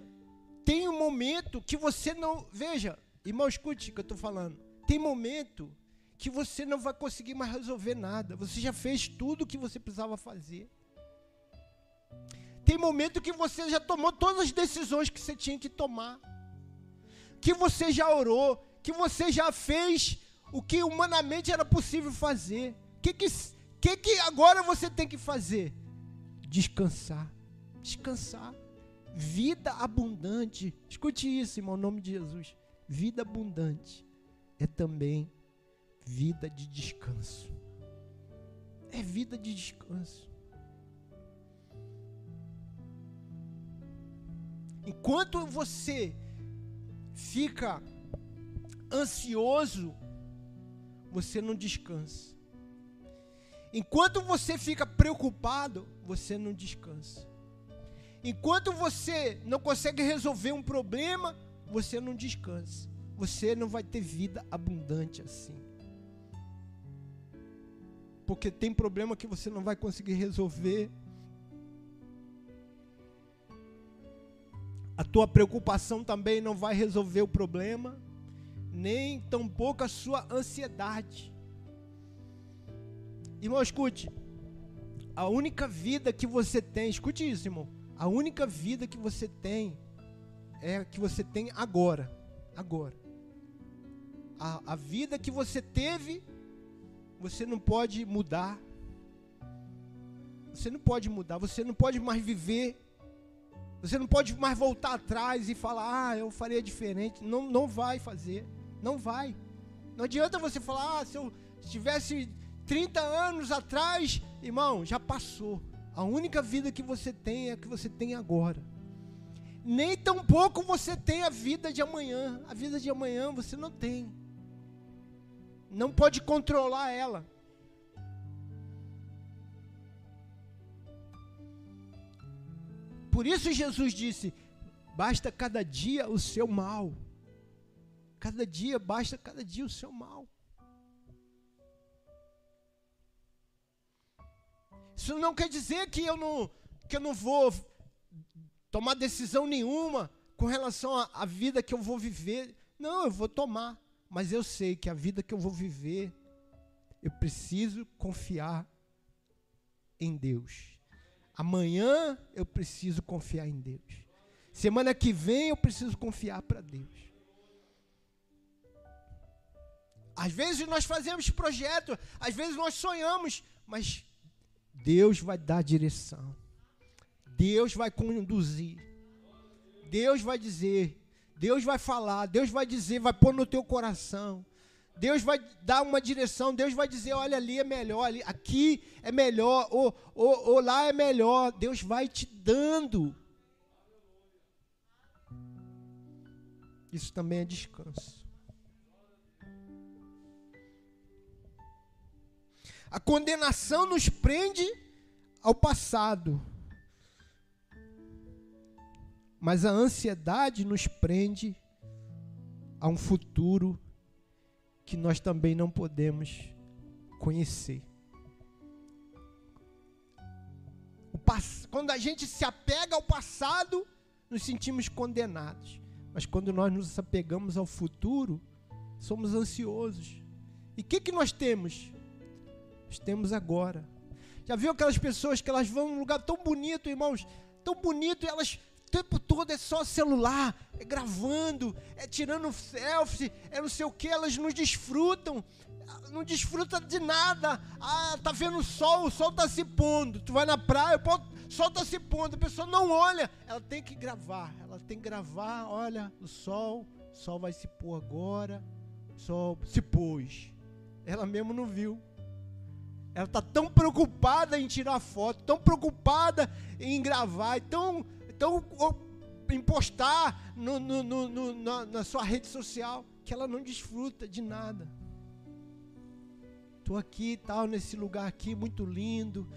tem um momento que você não. Veja, irmão, escute o que eu estou falando. Tem momento que você não vai conseguir mais resolver nada. Você já fez tudo o que você precisava fazer. Tem momento que você já tomou todas as decisões que você tinha que tomar. Que você já orou, que você já fez o que humanamente era possível fazer. O que, que, que, que agora você tem que fazer? Descansar. Descansar. Vida abundante. Escute isso, irmão, em nome de Jesus. Vida abundante é também vida de descanso. É vida de descanso. Enquanto você fica ansioso, você não descansa. Enquanto você fica preocupado, você não descansa. Enquanto você não consegue resolver um problema, você não descansa. Você não vai ter vida abundante assim. Porque tem problema que você não vai conseguir resolver. A tua preocupação também não vai resolver o problema, nem tampouco a sua ansiedade. Irmão, escute. A única vida que você tem, escute isso, irmão. A única vida que você tem é a que você tem agora. Agora. A, a vida que você teve, você não pode mudar. Você não pode mudar, você não pode mais viver você não pode mais voltar atrás e falar, ah, eu faria diferente. Não, não vai fazer. Não vai. Não adianta você falar, ah, se eu tivesse 30 anos atrás, irmão, já passou. A única vida que você tem é a que você tem agora. Nem tampouco você tem a vida de amanhã. A vida de amanhã você não tem. Não pode controlar ela. Por isso Jesus disse: basta cada dia o seu mal. Cada dia, basta cada dia o seu mal. Isso não quer dizer que eu não, que eu não vou tomar decisão nenhuma com relação à vida que eu vou viver. Não, eu vou tomar. Mas eu sei que a vida que eu vou viver, eu preciso confiar em Deus. Amanhã eu preciso confiar em Deus. Semana que vem eu preciso confiar para Deus. Às vezes nós fazemos projeto, às vezes nós sonhamos, mas Deus vai dar direção. Deus vai conduzir. Deus vai dizer, Deus vai falar, Deus vai dizer, vai pôr no teu coração. Deus vai dar uma direção, Deus vai dizer, olha ali é melhor, ali, aqui é melhor, ou, ou, ou lá é melhor. Deus vai te dando. Isso também é descanso. A condenação nos prende ao passado. Mas a ansiedade nos prende a um futuro que nós também não podemos conhecer. Quando a gente se apega ao passado, nos sentimos condenados. Mas quando nós nos apegamos ao futuro, somos ansiosos. E o que, que nós temos? Nós temos agora. Já viu aquelas pessoas que elas vão num lugar tão bonito, irmãos? Tão bonito, e elas tempo todo é só celular, é gravando, é tirando selfie, é não sei o que, elas não desfrutam, não desfruta de nada. Ah, tá vendo o sol, o sol tá se pondo. Tu vai na praia, o sol tá se pondo, a pessoa não olha, ela tem que gravar, ela tem que gravar, olha, o sol, o sol vai se pôr agora, o sol se pôs. Ela mesmo não viu. Ela está tão preocupada em tirar foto, tão preocupada em gravar, tão então, em postar no, no, no, na, na sua rede social, que ela não desfruta de nada. Estou aqui tal, nesse lugar aqui, muito lindo.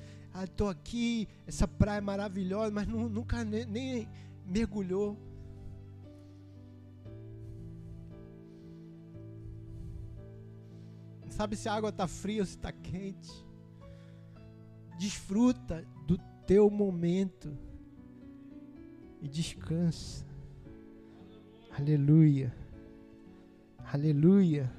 Estou ah, aqui, essa praia maravilhosa, mas nunca nem, nem mergulhou. Não sabe se a água está fria ou se está quente. Desfruta do teu momento e descansa. Aleluia. Aleluia.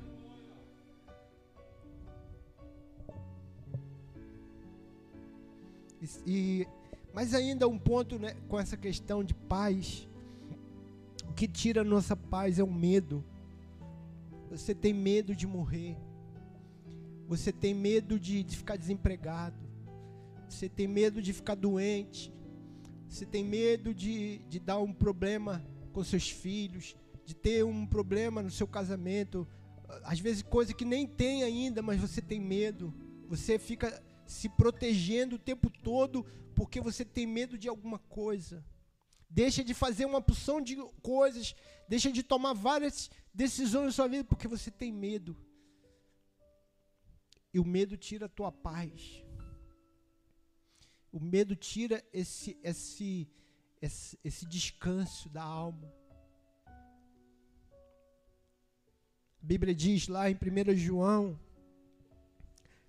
E, e mas ainda um ponto né, com essa questão de paz. O que tira nossa paz é o medo. Você tem medo de morrer. Você tem medo de, de ficar desempregado. Você tem medo de ficar doente. Você tem medo de, de dar um problema com seus filhos, de ter um problema no seu casamento, às vezes coisa que nem tem ainda, mas você tem medo. Você fica se protegendo o tempo todo porque você tem medo de alguma coisa. deixa de fazer uma porção de coisas, deixa de tomar várias decisões na sua vida porque você tem medo. E o medo tira a tua paz. O medo tira esse, esse, esse, esse descanso da alma. A Bíblia diz lá em 1 João,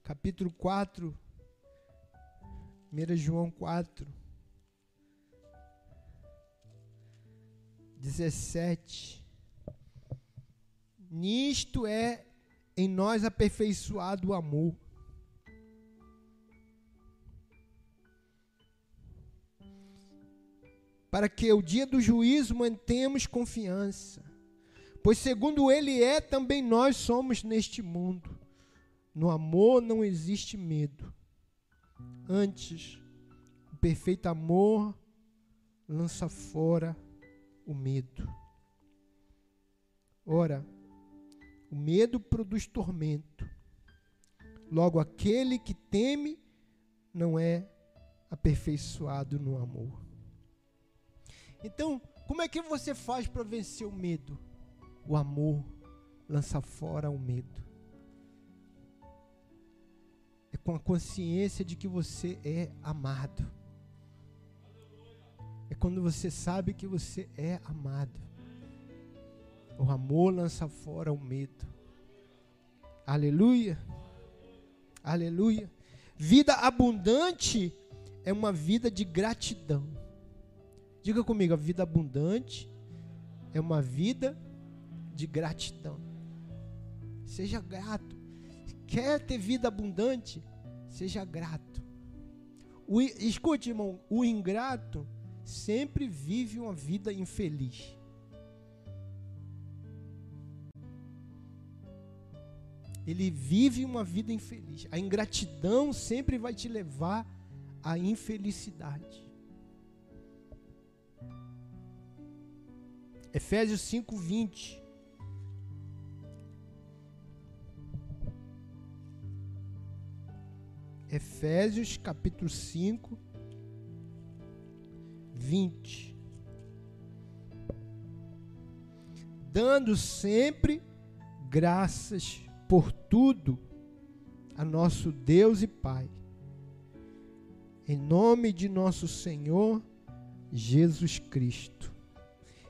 capítulo 4, 1 João 4, 17. Nisto é em nós aperfeiçoado o amor. Para que o dia do juízo mantemos confiança. Pois segundo ele é, também nós somos neste mundo. No amor não existe medo. Antes, o perfeito amor lança fora o medo. Ora, o medo produz tormento. Logo, aquele que teme não é aperfeiçoado no amor. Então, como é que você faz para vencer o medo? O amor lança fora o medo. É com a consciência de que você é amado. É quando você sabe que você é amado. O amor lança fora o medo. Aleluia. Aleluia. Vida abundante é uma vida de gratidão. Diga comigo, a vida abundante é uma vida de gratidão. Seja grato. Quer ter vida abundante? Seja grato. O, escute, irmão, o ingrato sempre vive uma vida infeliz. Ele vive uma vida infeliz. A ingratidão sempre vai te levar à infelicidade. Efésios 5, 20. Efésios capítulo 5, 20. Dando sempre graças por tudo a nosso Deus e Pai, em nome de nosso Senhor Jesus Cristo.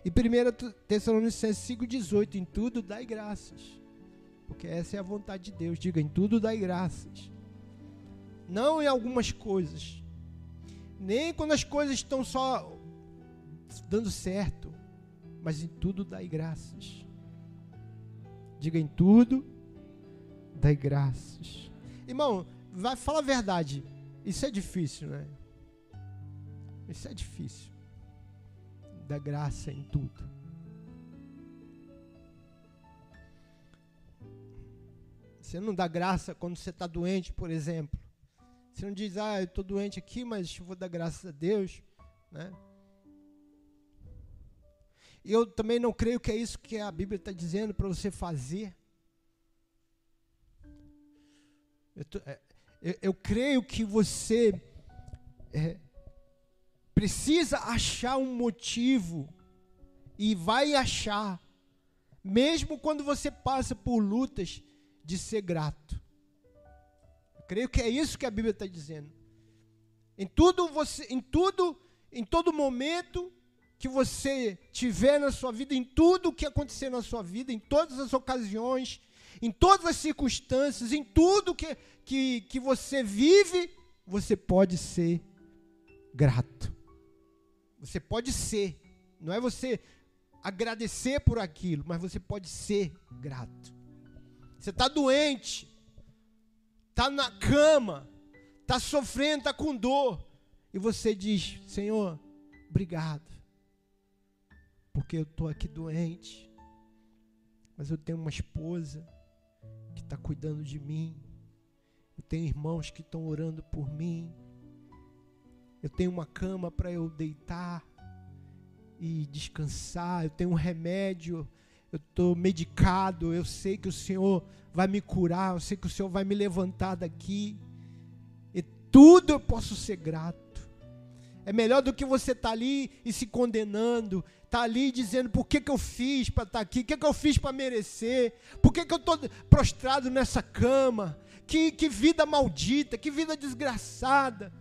E 1 Tessalonicenses 5,18: Em tudo dai graças, porque essa é a vontade de Deus. Diga: em tudo dai graças, não em algumas coisas, nem quando as coisas estão só dando certo, mas em tudo dai graças. Diga em tudo, dai graças. Irmão, vai, fala a verdade. Isso é difícil, né? Isso é difícil. Dá graça em tudo. Você não dá graça quando você está doente, por exemplo. Você não diz, ah, eu estou doente aqui, mas vou dar graças a Deus. Né? Eu também não creio que é isso que a Bíblia está dizendo para você fazer. Eu, tô, é, eu, eu, creio que você é, precisa achar um motivo e vai achar, mesmo quando você passa por lutas, de ser grato. Creio que é isso que a Bíblia está dizendo. Em tudo você, em tudo, em todo momento que você tiver na sua vida, em tudo que acontecer na sua vida, em todas as ocasiões, em todas as circunstâncias, em tudo que, que, que você vive, você pode ser grato. Você pode ser. Não é você agradecer por aquilo, mas você pode ser grato. Você está doente, está na cama, está sofrendo, está com dor, e você diz: Senhor, obrigado, porque eu estou aqui doente, mas eu tenho uma esposa que está cuidando de mim, eu tenho irmãos que estão orando por mim, eu tenho uma cama para eu deitar e descansar, eu tenho um remédio eu estou medicado, eu sei que o Senhor vai me curar, eu sei que o Senhor vai me levantar daqui. E tudo eu posso ser grato. É melhor do que você estar tá ali e se condenando, estar tá ali dizendo por que, que eu fiz para estar tá aqui, o que, que eu fiz para merecer, por que, que eu estou prostrado nessa cama, que, que vida maldita, que vida desgraçada.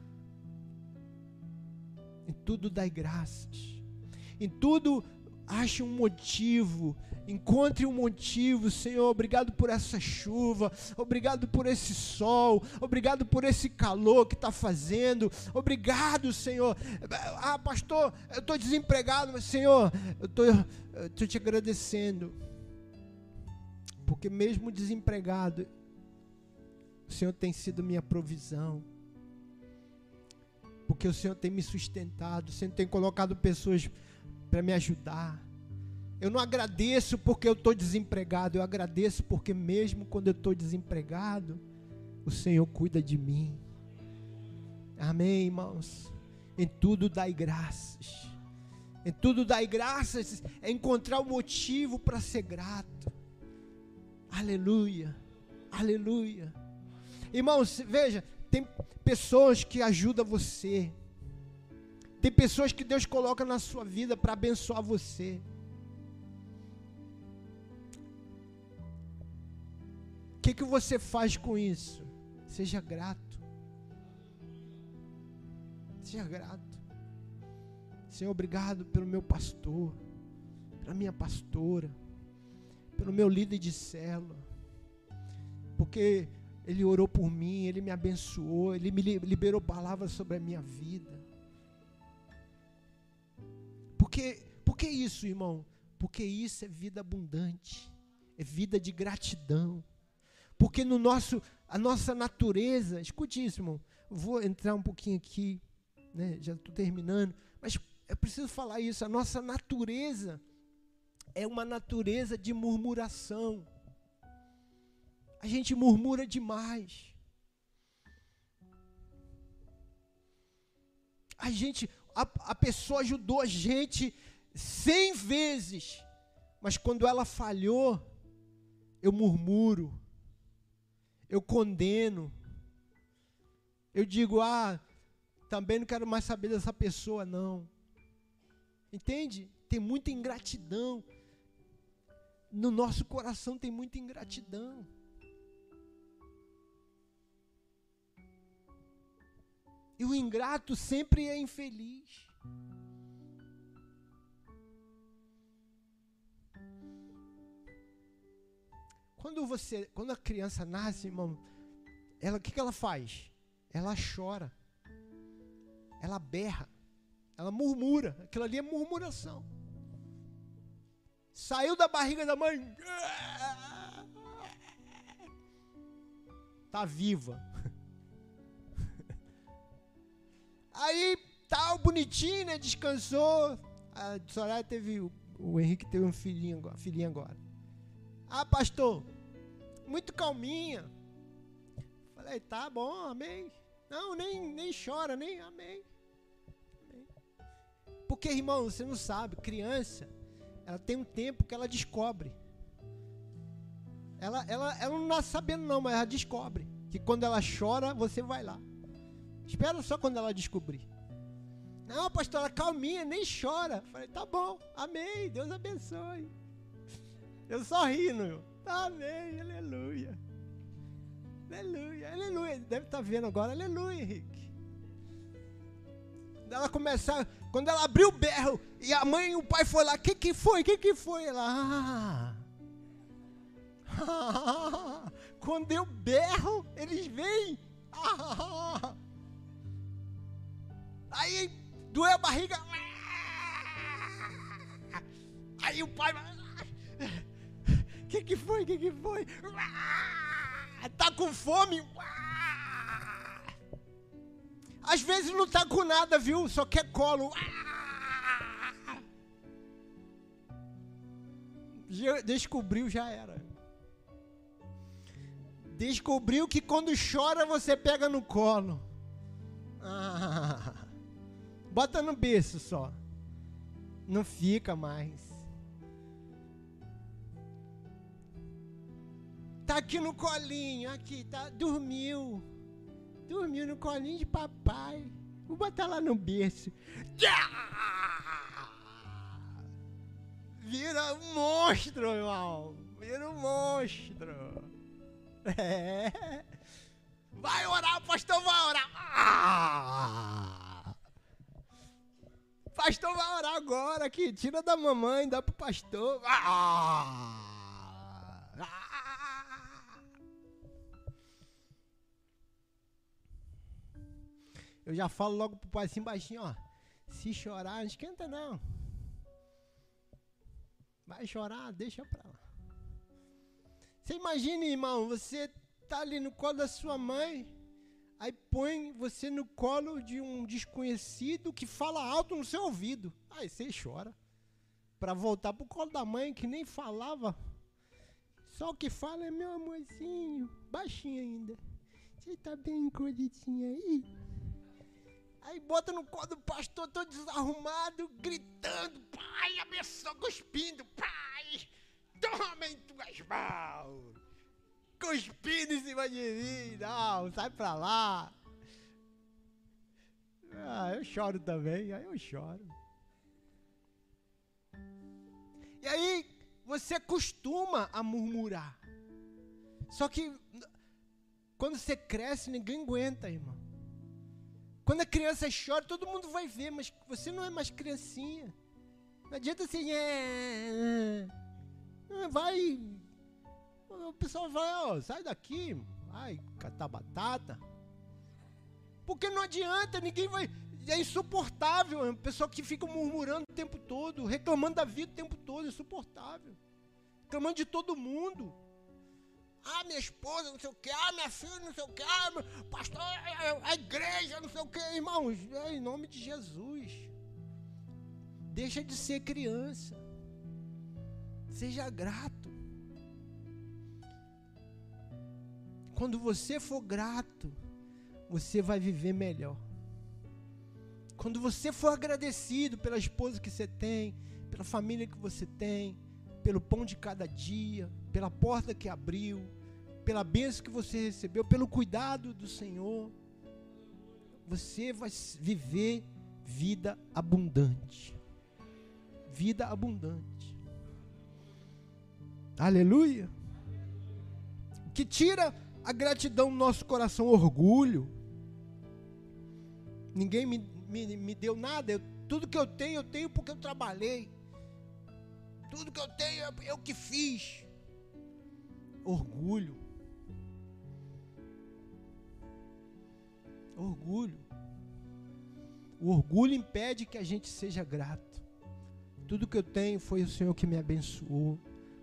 Em tudo dai graças, em tudo ache um motivo Encontre um motivo, Senhor. Obrigado por essa chuva. Obrigado por esse sol. Obrigado por esse calor que está fazendo. Obrigado, Senhor. Ah, pastor, eu estou desempregado, mas, Senhor, eu estou te agradecendo. Porque mesmo desempregado, o Senhor tem sido minha provisão. Porque o Senhor tem me sustentado. O Senhor tem colocado pessoas para me ajudar. Eu não agradeço porque eu estou desempregado, eu agradeço porque mesmo quando eu estou desempregado, o Senhor cuida de mim. Amém, irmãos? Em tudo dai graças. Em tudo dai graças é encontrar o motivo para ser grato. Aleluia. Aleluia. Irmãos, veja, tem pessoas que ajudam você. Tem pessoas que Deus coloca na sua vida para abençoar você. que, que você faz com isso? Seja grato. Seja grato. Senhor, obrigado pelo meu pastor, pela minha pastora, pelo meu líder de célula, porque ele orou por mim, ele me abençoou, ele me liberou palavras sobre a minha vida. Porque, por que isso, irmão? Porque isso é vida abundante, é vida de gratidão. Porque no nosso, a nossa natureza, escute isso, irmão. Vou entrar um pouquinho aqui, né? Já estou terminando, mas é preciso falar isso. A nossa natureza é uma natureza de murmuração. A gente murmura demais. A gente, a, a pessoa ajudou a gente cem vezes, mas quando ela falhou, eu murmuro eu condeno, eu digo, ah, também não quero mais saber dessa pessoa, não. Entende? Tem muita ingratidão. No nosso coração tem muita ingratidão. E o ingrato sempre é infeliz. Quando você, quando a criança nasce, irmão, ela o que, que ela faz? Ela chora. Ela berra. Ela murmura. Aquilo ali é murmuração. Saiu da barriga da mãe. Tá viva. Aí tal, bonitinho, né? Descansou. A Soraya teve. O Henrique teve um filhinho agora, filhinha agora. Ah, pastor, muito calminha. Falei, tá bom, amém. Não, nem, nem chora, nem amém. amém. Porque, irmão, você não sabe, criança, ela tem um tempo que ela descobre. Ela, ela, ela não nasce sabendo não, mas ela descobre. Que quando ela chora, você vai lá. Espera só quando ela descobrir. Não, pastora, calminha, nem chora. Falei, tá bom, amém, Deus abençoe. Eu só rindo. Amém, aleluia. Aleluia, aleluia. Deve estar tá vendo agora, aleluia, Henrique. Quando ela começar, quando ela abriu o berro e a mãe e o pai foram lá, o que, que foi? O que, que foi? Ela, ah, quando eu berro, eles vêm. Ah, aí doeu a barriga. Aí o pai o que, que foi? O que, que foi? Tá com fome? Às vezes não tá com nada, viu? Só quer colo. Descobriu, já era. Descobriu que quando chora você pega no colo. Ah, bota no berço só. Não fica mais. Tá aqui no colinho, aqui, tá? Dormiu. Dormiu no colinho de papai. Vou botar lá no berço. Vira um monstro, irmão. Vira um monstro. É. Vai orar, pastor, vai orar. Ah! Pastor vai orar agora aqui. Tira da mamãe, dá pro pastor. Ah! Ah! Eu já falo logo pro pai assim baixinho, ó. Se chorar, não esquenta não. Vai chorar, deixa pra lá. Você imagina, irmão, você tá ali no colo da sua mãe, aí põe você no colo de um desconhecido que fala alto no seu ouvido. Aí você chora. Para voltar pro colo da mãe que nem falava. Só o que fala é meu amorzinho, baixinho ainda. Você tá bem encolhidinho aí? Aí bota no colo do pastor todo desarrumado, gritando, pai, abençoa, cuspindo, pai, toma em tuas mãos cuspindo em cima de mim. Não, sai pra lá. Ah, eu choro também, aí eu choro. E aí você acostuma a murmurar. Só que quando você cresce, ninguém aguenta, irmão. Quando a criança chora, todo mundo vai ver, mas você não é mais criancinha. Não adianta assim, é, vai o pessoal vai, ó, sai daqui, vai catar batata. Porque não adianta, ninguém vai. É insuportável, é uma pessoa que fica murmurando o tempo todo, reclamando da vida o tempo todo, é insuportável. Reclamando de todo mundo. Ah, minha esposa, não sei o que, ah, minha filha, não sei o que, ah, pastor, a igreja, não sei o que, irmãos, é em nome de Jesus. Deixa de ser criança. Seja grato. Quando você for grato, você vai viver melhor. Quando você for agradecido pela esposa que você tem, pela família que você tem, pelo pão de cada dia, pela porta que abriu, pela bênção que você recebeu, pelo cuidado do Senhor, você vai viver vida abundante. Vida abundante. Aleluia. Que tira a gratidão no nosso coração, orgulho. Ninguém me, me, me deu nada. Eu, tudo que eu tenho, eu tenho porque eu trabalhei. Tudo que eu tenho, eu, eu que fiz. Orgulho. Orgulho. O orgulho impede que a gente seja grato. Tudo que eu tenho foi o Senhor que me abençoou,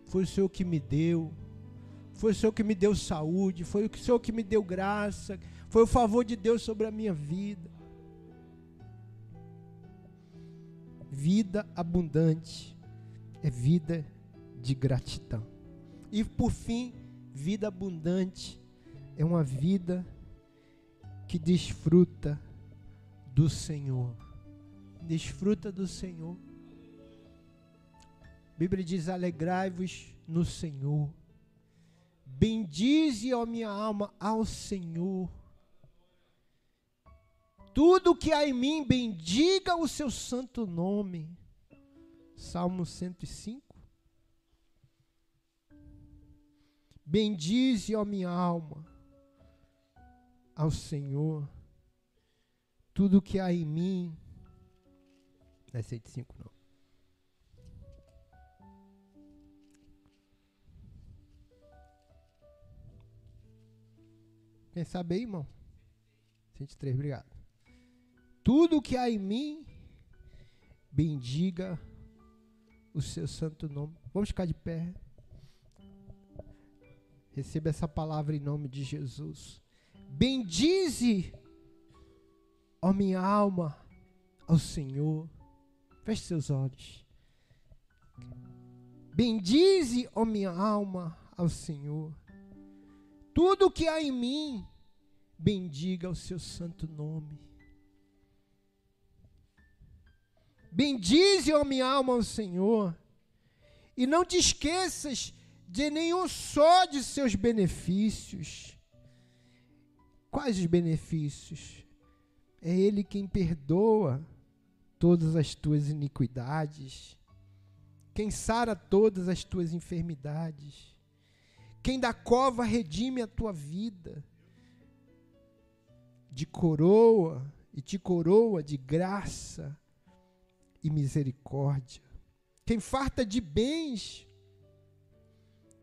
foi o Senhor que me deu. Foi o Senhor que me deu saúde, foi o Senhor que me deu graça, foi o favor de Deus sobre a minha vida. Vida abundante é vida de gratidão. E por fim, vida abundante é uma vida que desfruta do Senhor. Desfruta do Senhor. A Bíblia diz: alegrai-vos no Senhor. Bendize, ó minha alma, ao Senhor. Tudo que há em mim, bendiga o seu santo nome. Salmo 105. Bendize, ó minha alma, ao Senhor. Tudo que há em mim. Não é 105, não. Sabe aí, irmão? 103, obrigado. Tudo que há em mim, bendiga o seu santo nome. Vamos ficar de pé. Receba essa palavra em nome de Jesus. Bendize, ó minha alma, ao Senhor. Feche seus olhos. Bendize, ó minha alma, ao Senhor. Tudo que há em mim, bendiga o seu santo nome. Bendize, ó minha alma, ao Senhor, e não te esqueças de nenhum só de seus benefícios. Quais os benefícios? É Ele quem perdoa todas as tuas iniquidades, quem sara todas as tuas enfermidades, quem da cova redime a tua vida, de coroa e te coroa de graça e misericórdia, quem farta de bens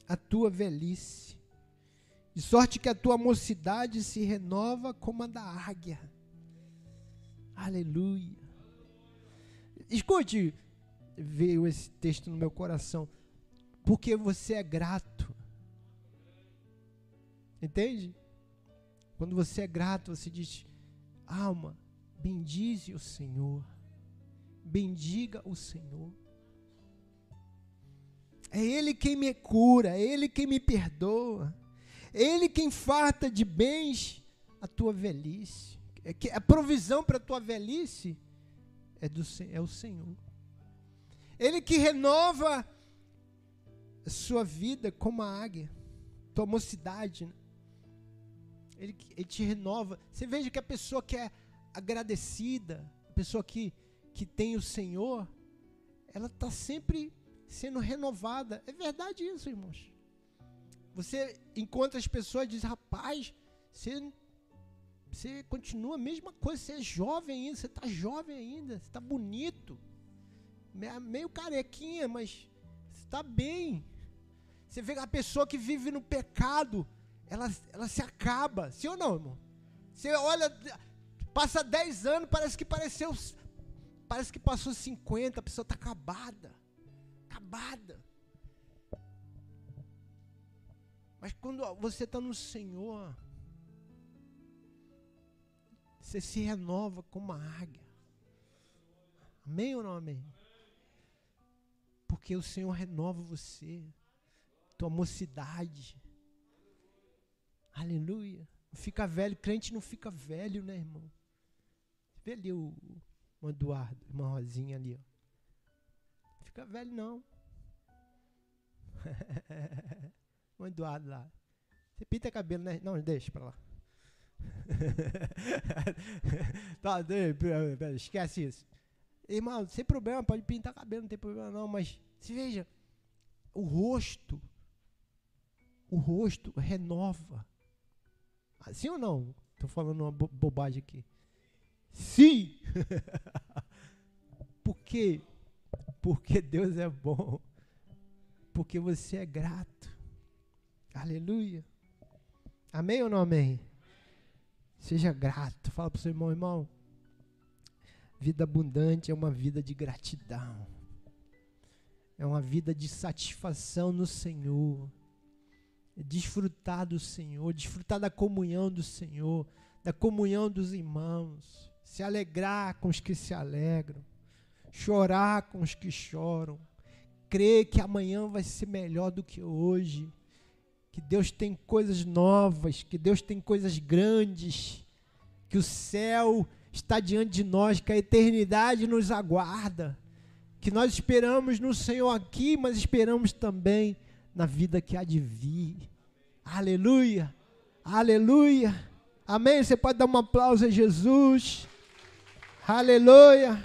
a tua velhice, de sorte que a tua mocidade se renova como a da águia. Aleluia. Escute, veio esse texto no meu coração. Porque você é grato. Entende? Quando você é grato, você diz: alma, bendize o Senhor. Bendiga o Senhor. É Ele quem me cura, é Ele quem me perdoa, é Ele quem farta de bens a tua velhice. É que a provisão para a tua velhice é, do, é o Senhor. Ele que renova a sua vida como a águia, tua mocidade. Né? Ele, ele te renova. Você veja que a pessoa que é agradecida, a pessoa que, que tem o Senhor, ela está sempre sendo renovada. É verdade isso, irmãos. Você encontra as pessoas e diz, rapaz, você você continua a mesma coisa, você é jovem ainda, você está jovem ainda, você está bonito. Meio carequinha, mas está bem. Você vê a pessoa que vive no pecado, ela, ela se acaba. Sim ou não, irmão? Você olha, passa 10 anos, parece que pareceu. Parece que passou 50, a pessoa está acabada. Acabada. Mas quando você está no Senhor, você se renova como uma águia. Amém ou não amém? Porque o Senhor renova você, tua mocidade. Aleluia. Fica velho, crente não fica velho, né, irmão? Vê ali o, o Eduardo, uma Rosinha ali, ó. Fica velho não. o Eduardo lá. Você pinta cabelo, né? Não, deixa pra lá. tá, esquece isso. Irmão, sem problema, pode pintar cabelo, não tem problema não, mas se veja, o rosto, o rosto renova. Sim ou não? Estou falando uma bo bobagem aqui. Sim! Por quê? Porque Deus é bom. Porque você é grato. Aleluia. Amém ou não amém? Seja grato. Fala para o seu irmão, irmão. Vida abundante é uma vida de gratidão. É uma vida de satisfação no Senhor. Desfrutar do Senhor, desfrutar da comunhão do Senhor, da comunhão dos irmãos, se alegrar com os que se alegram, chorar com os que choram, crer que amanhã vai ser melhor do que hoje que Deus tem coisas novas, que Deus tem coisas grandes, que o céu está diante de nós, que a eternidade nos aguarda, que nós esperamos no Senhor aqui, mas esperamos também na vida que há de vir. Aleluia! Aleluia! Amém? Você pode dar um aplauso a Jesus. Aleluia!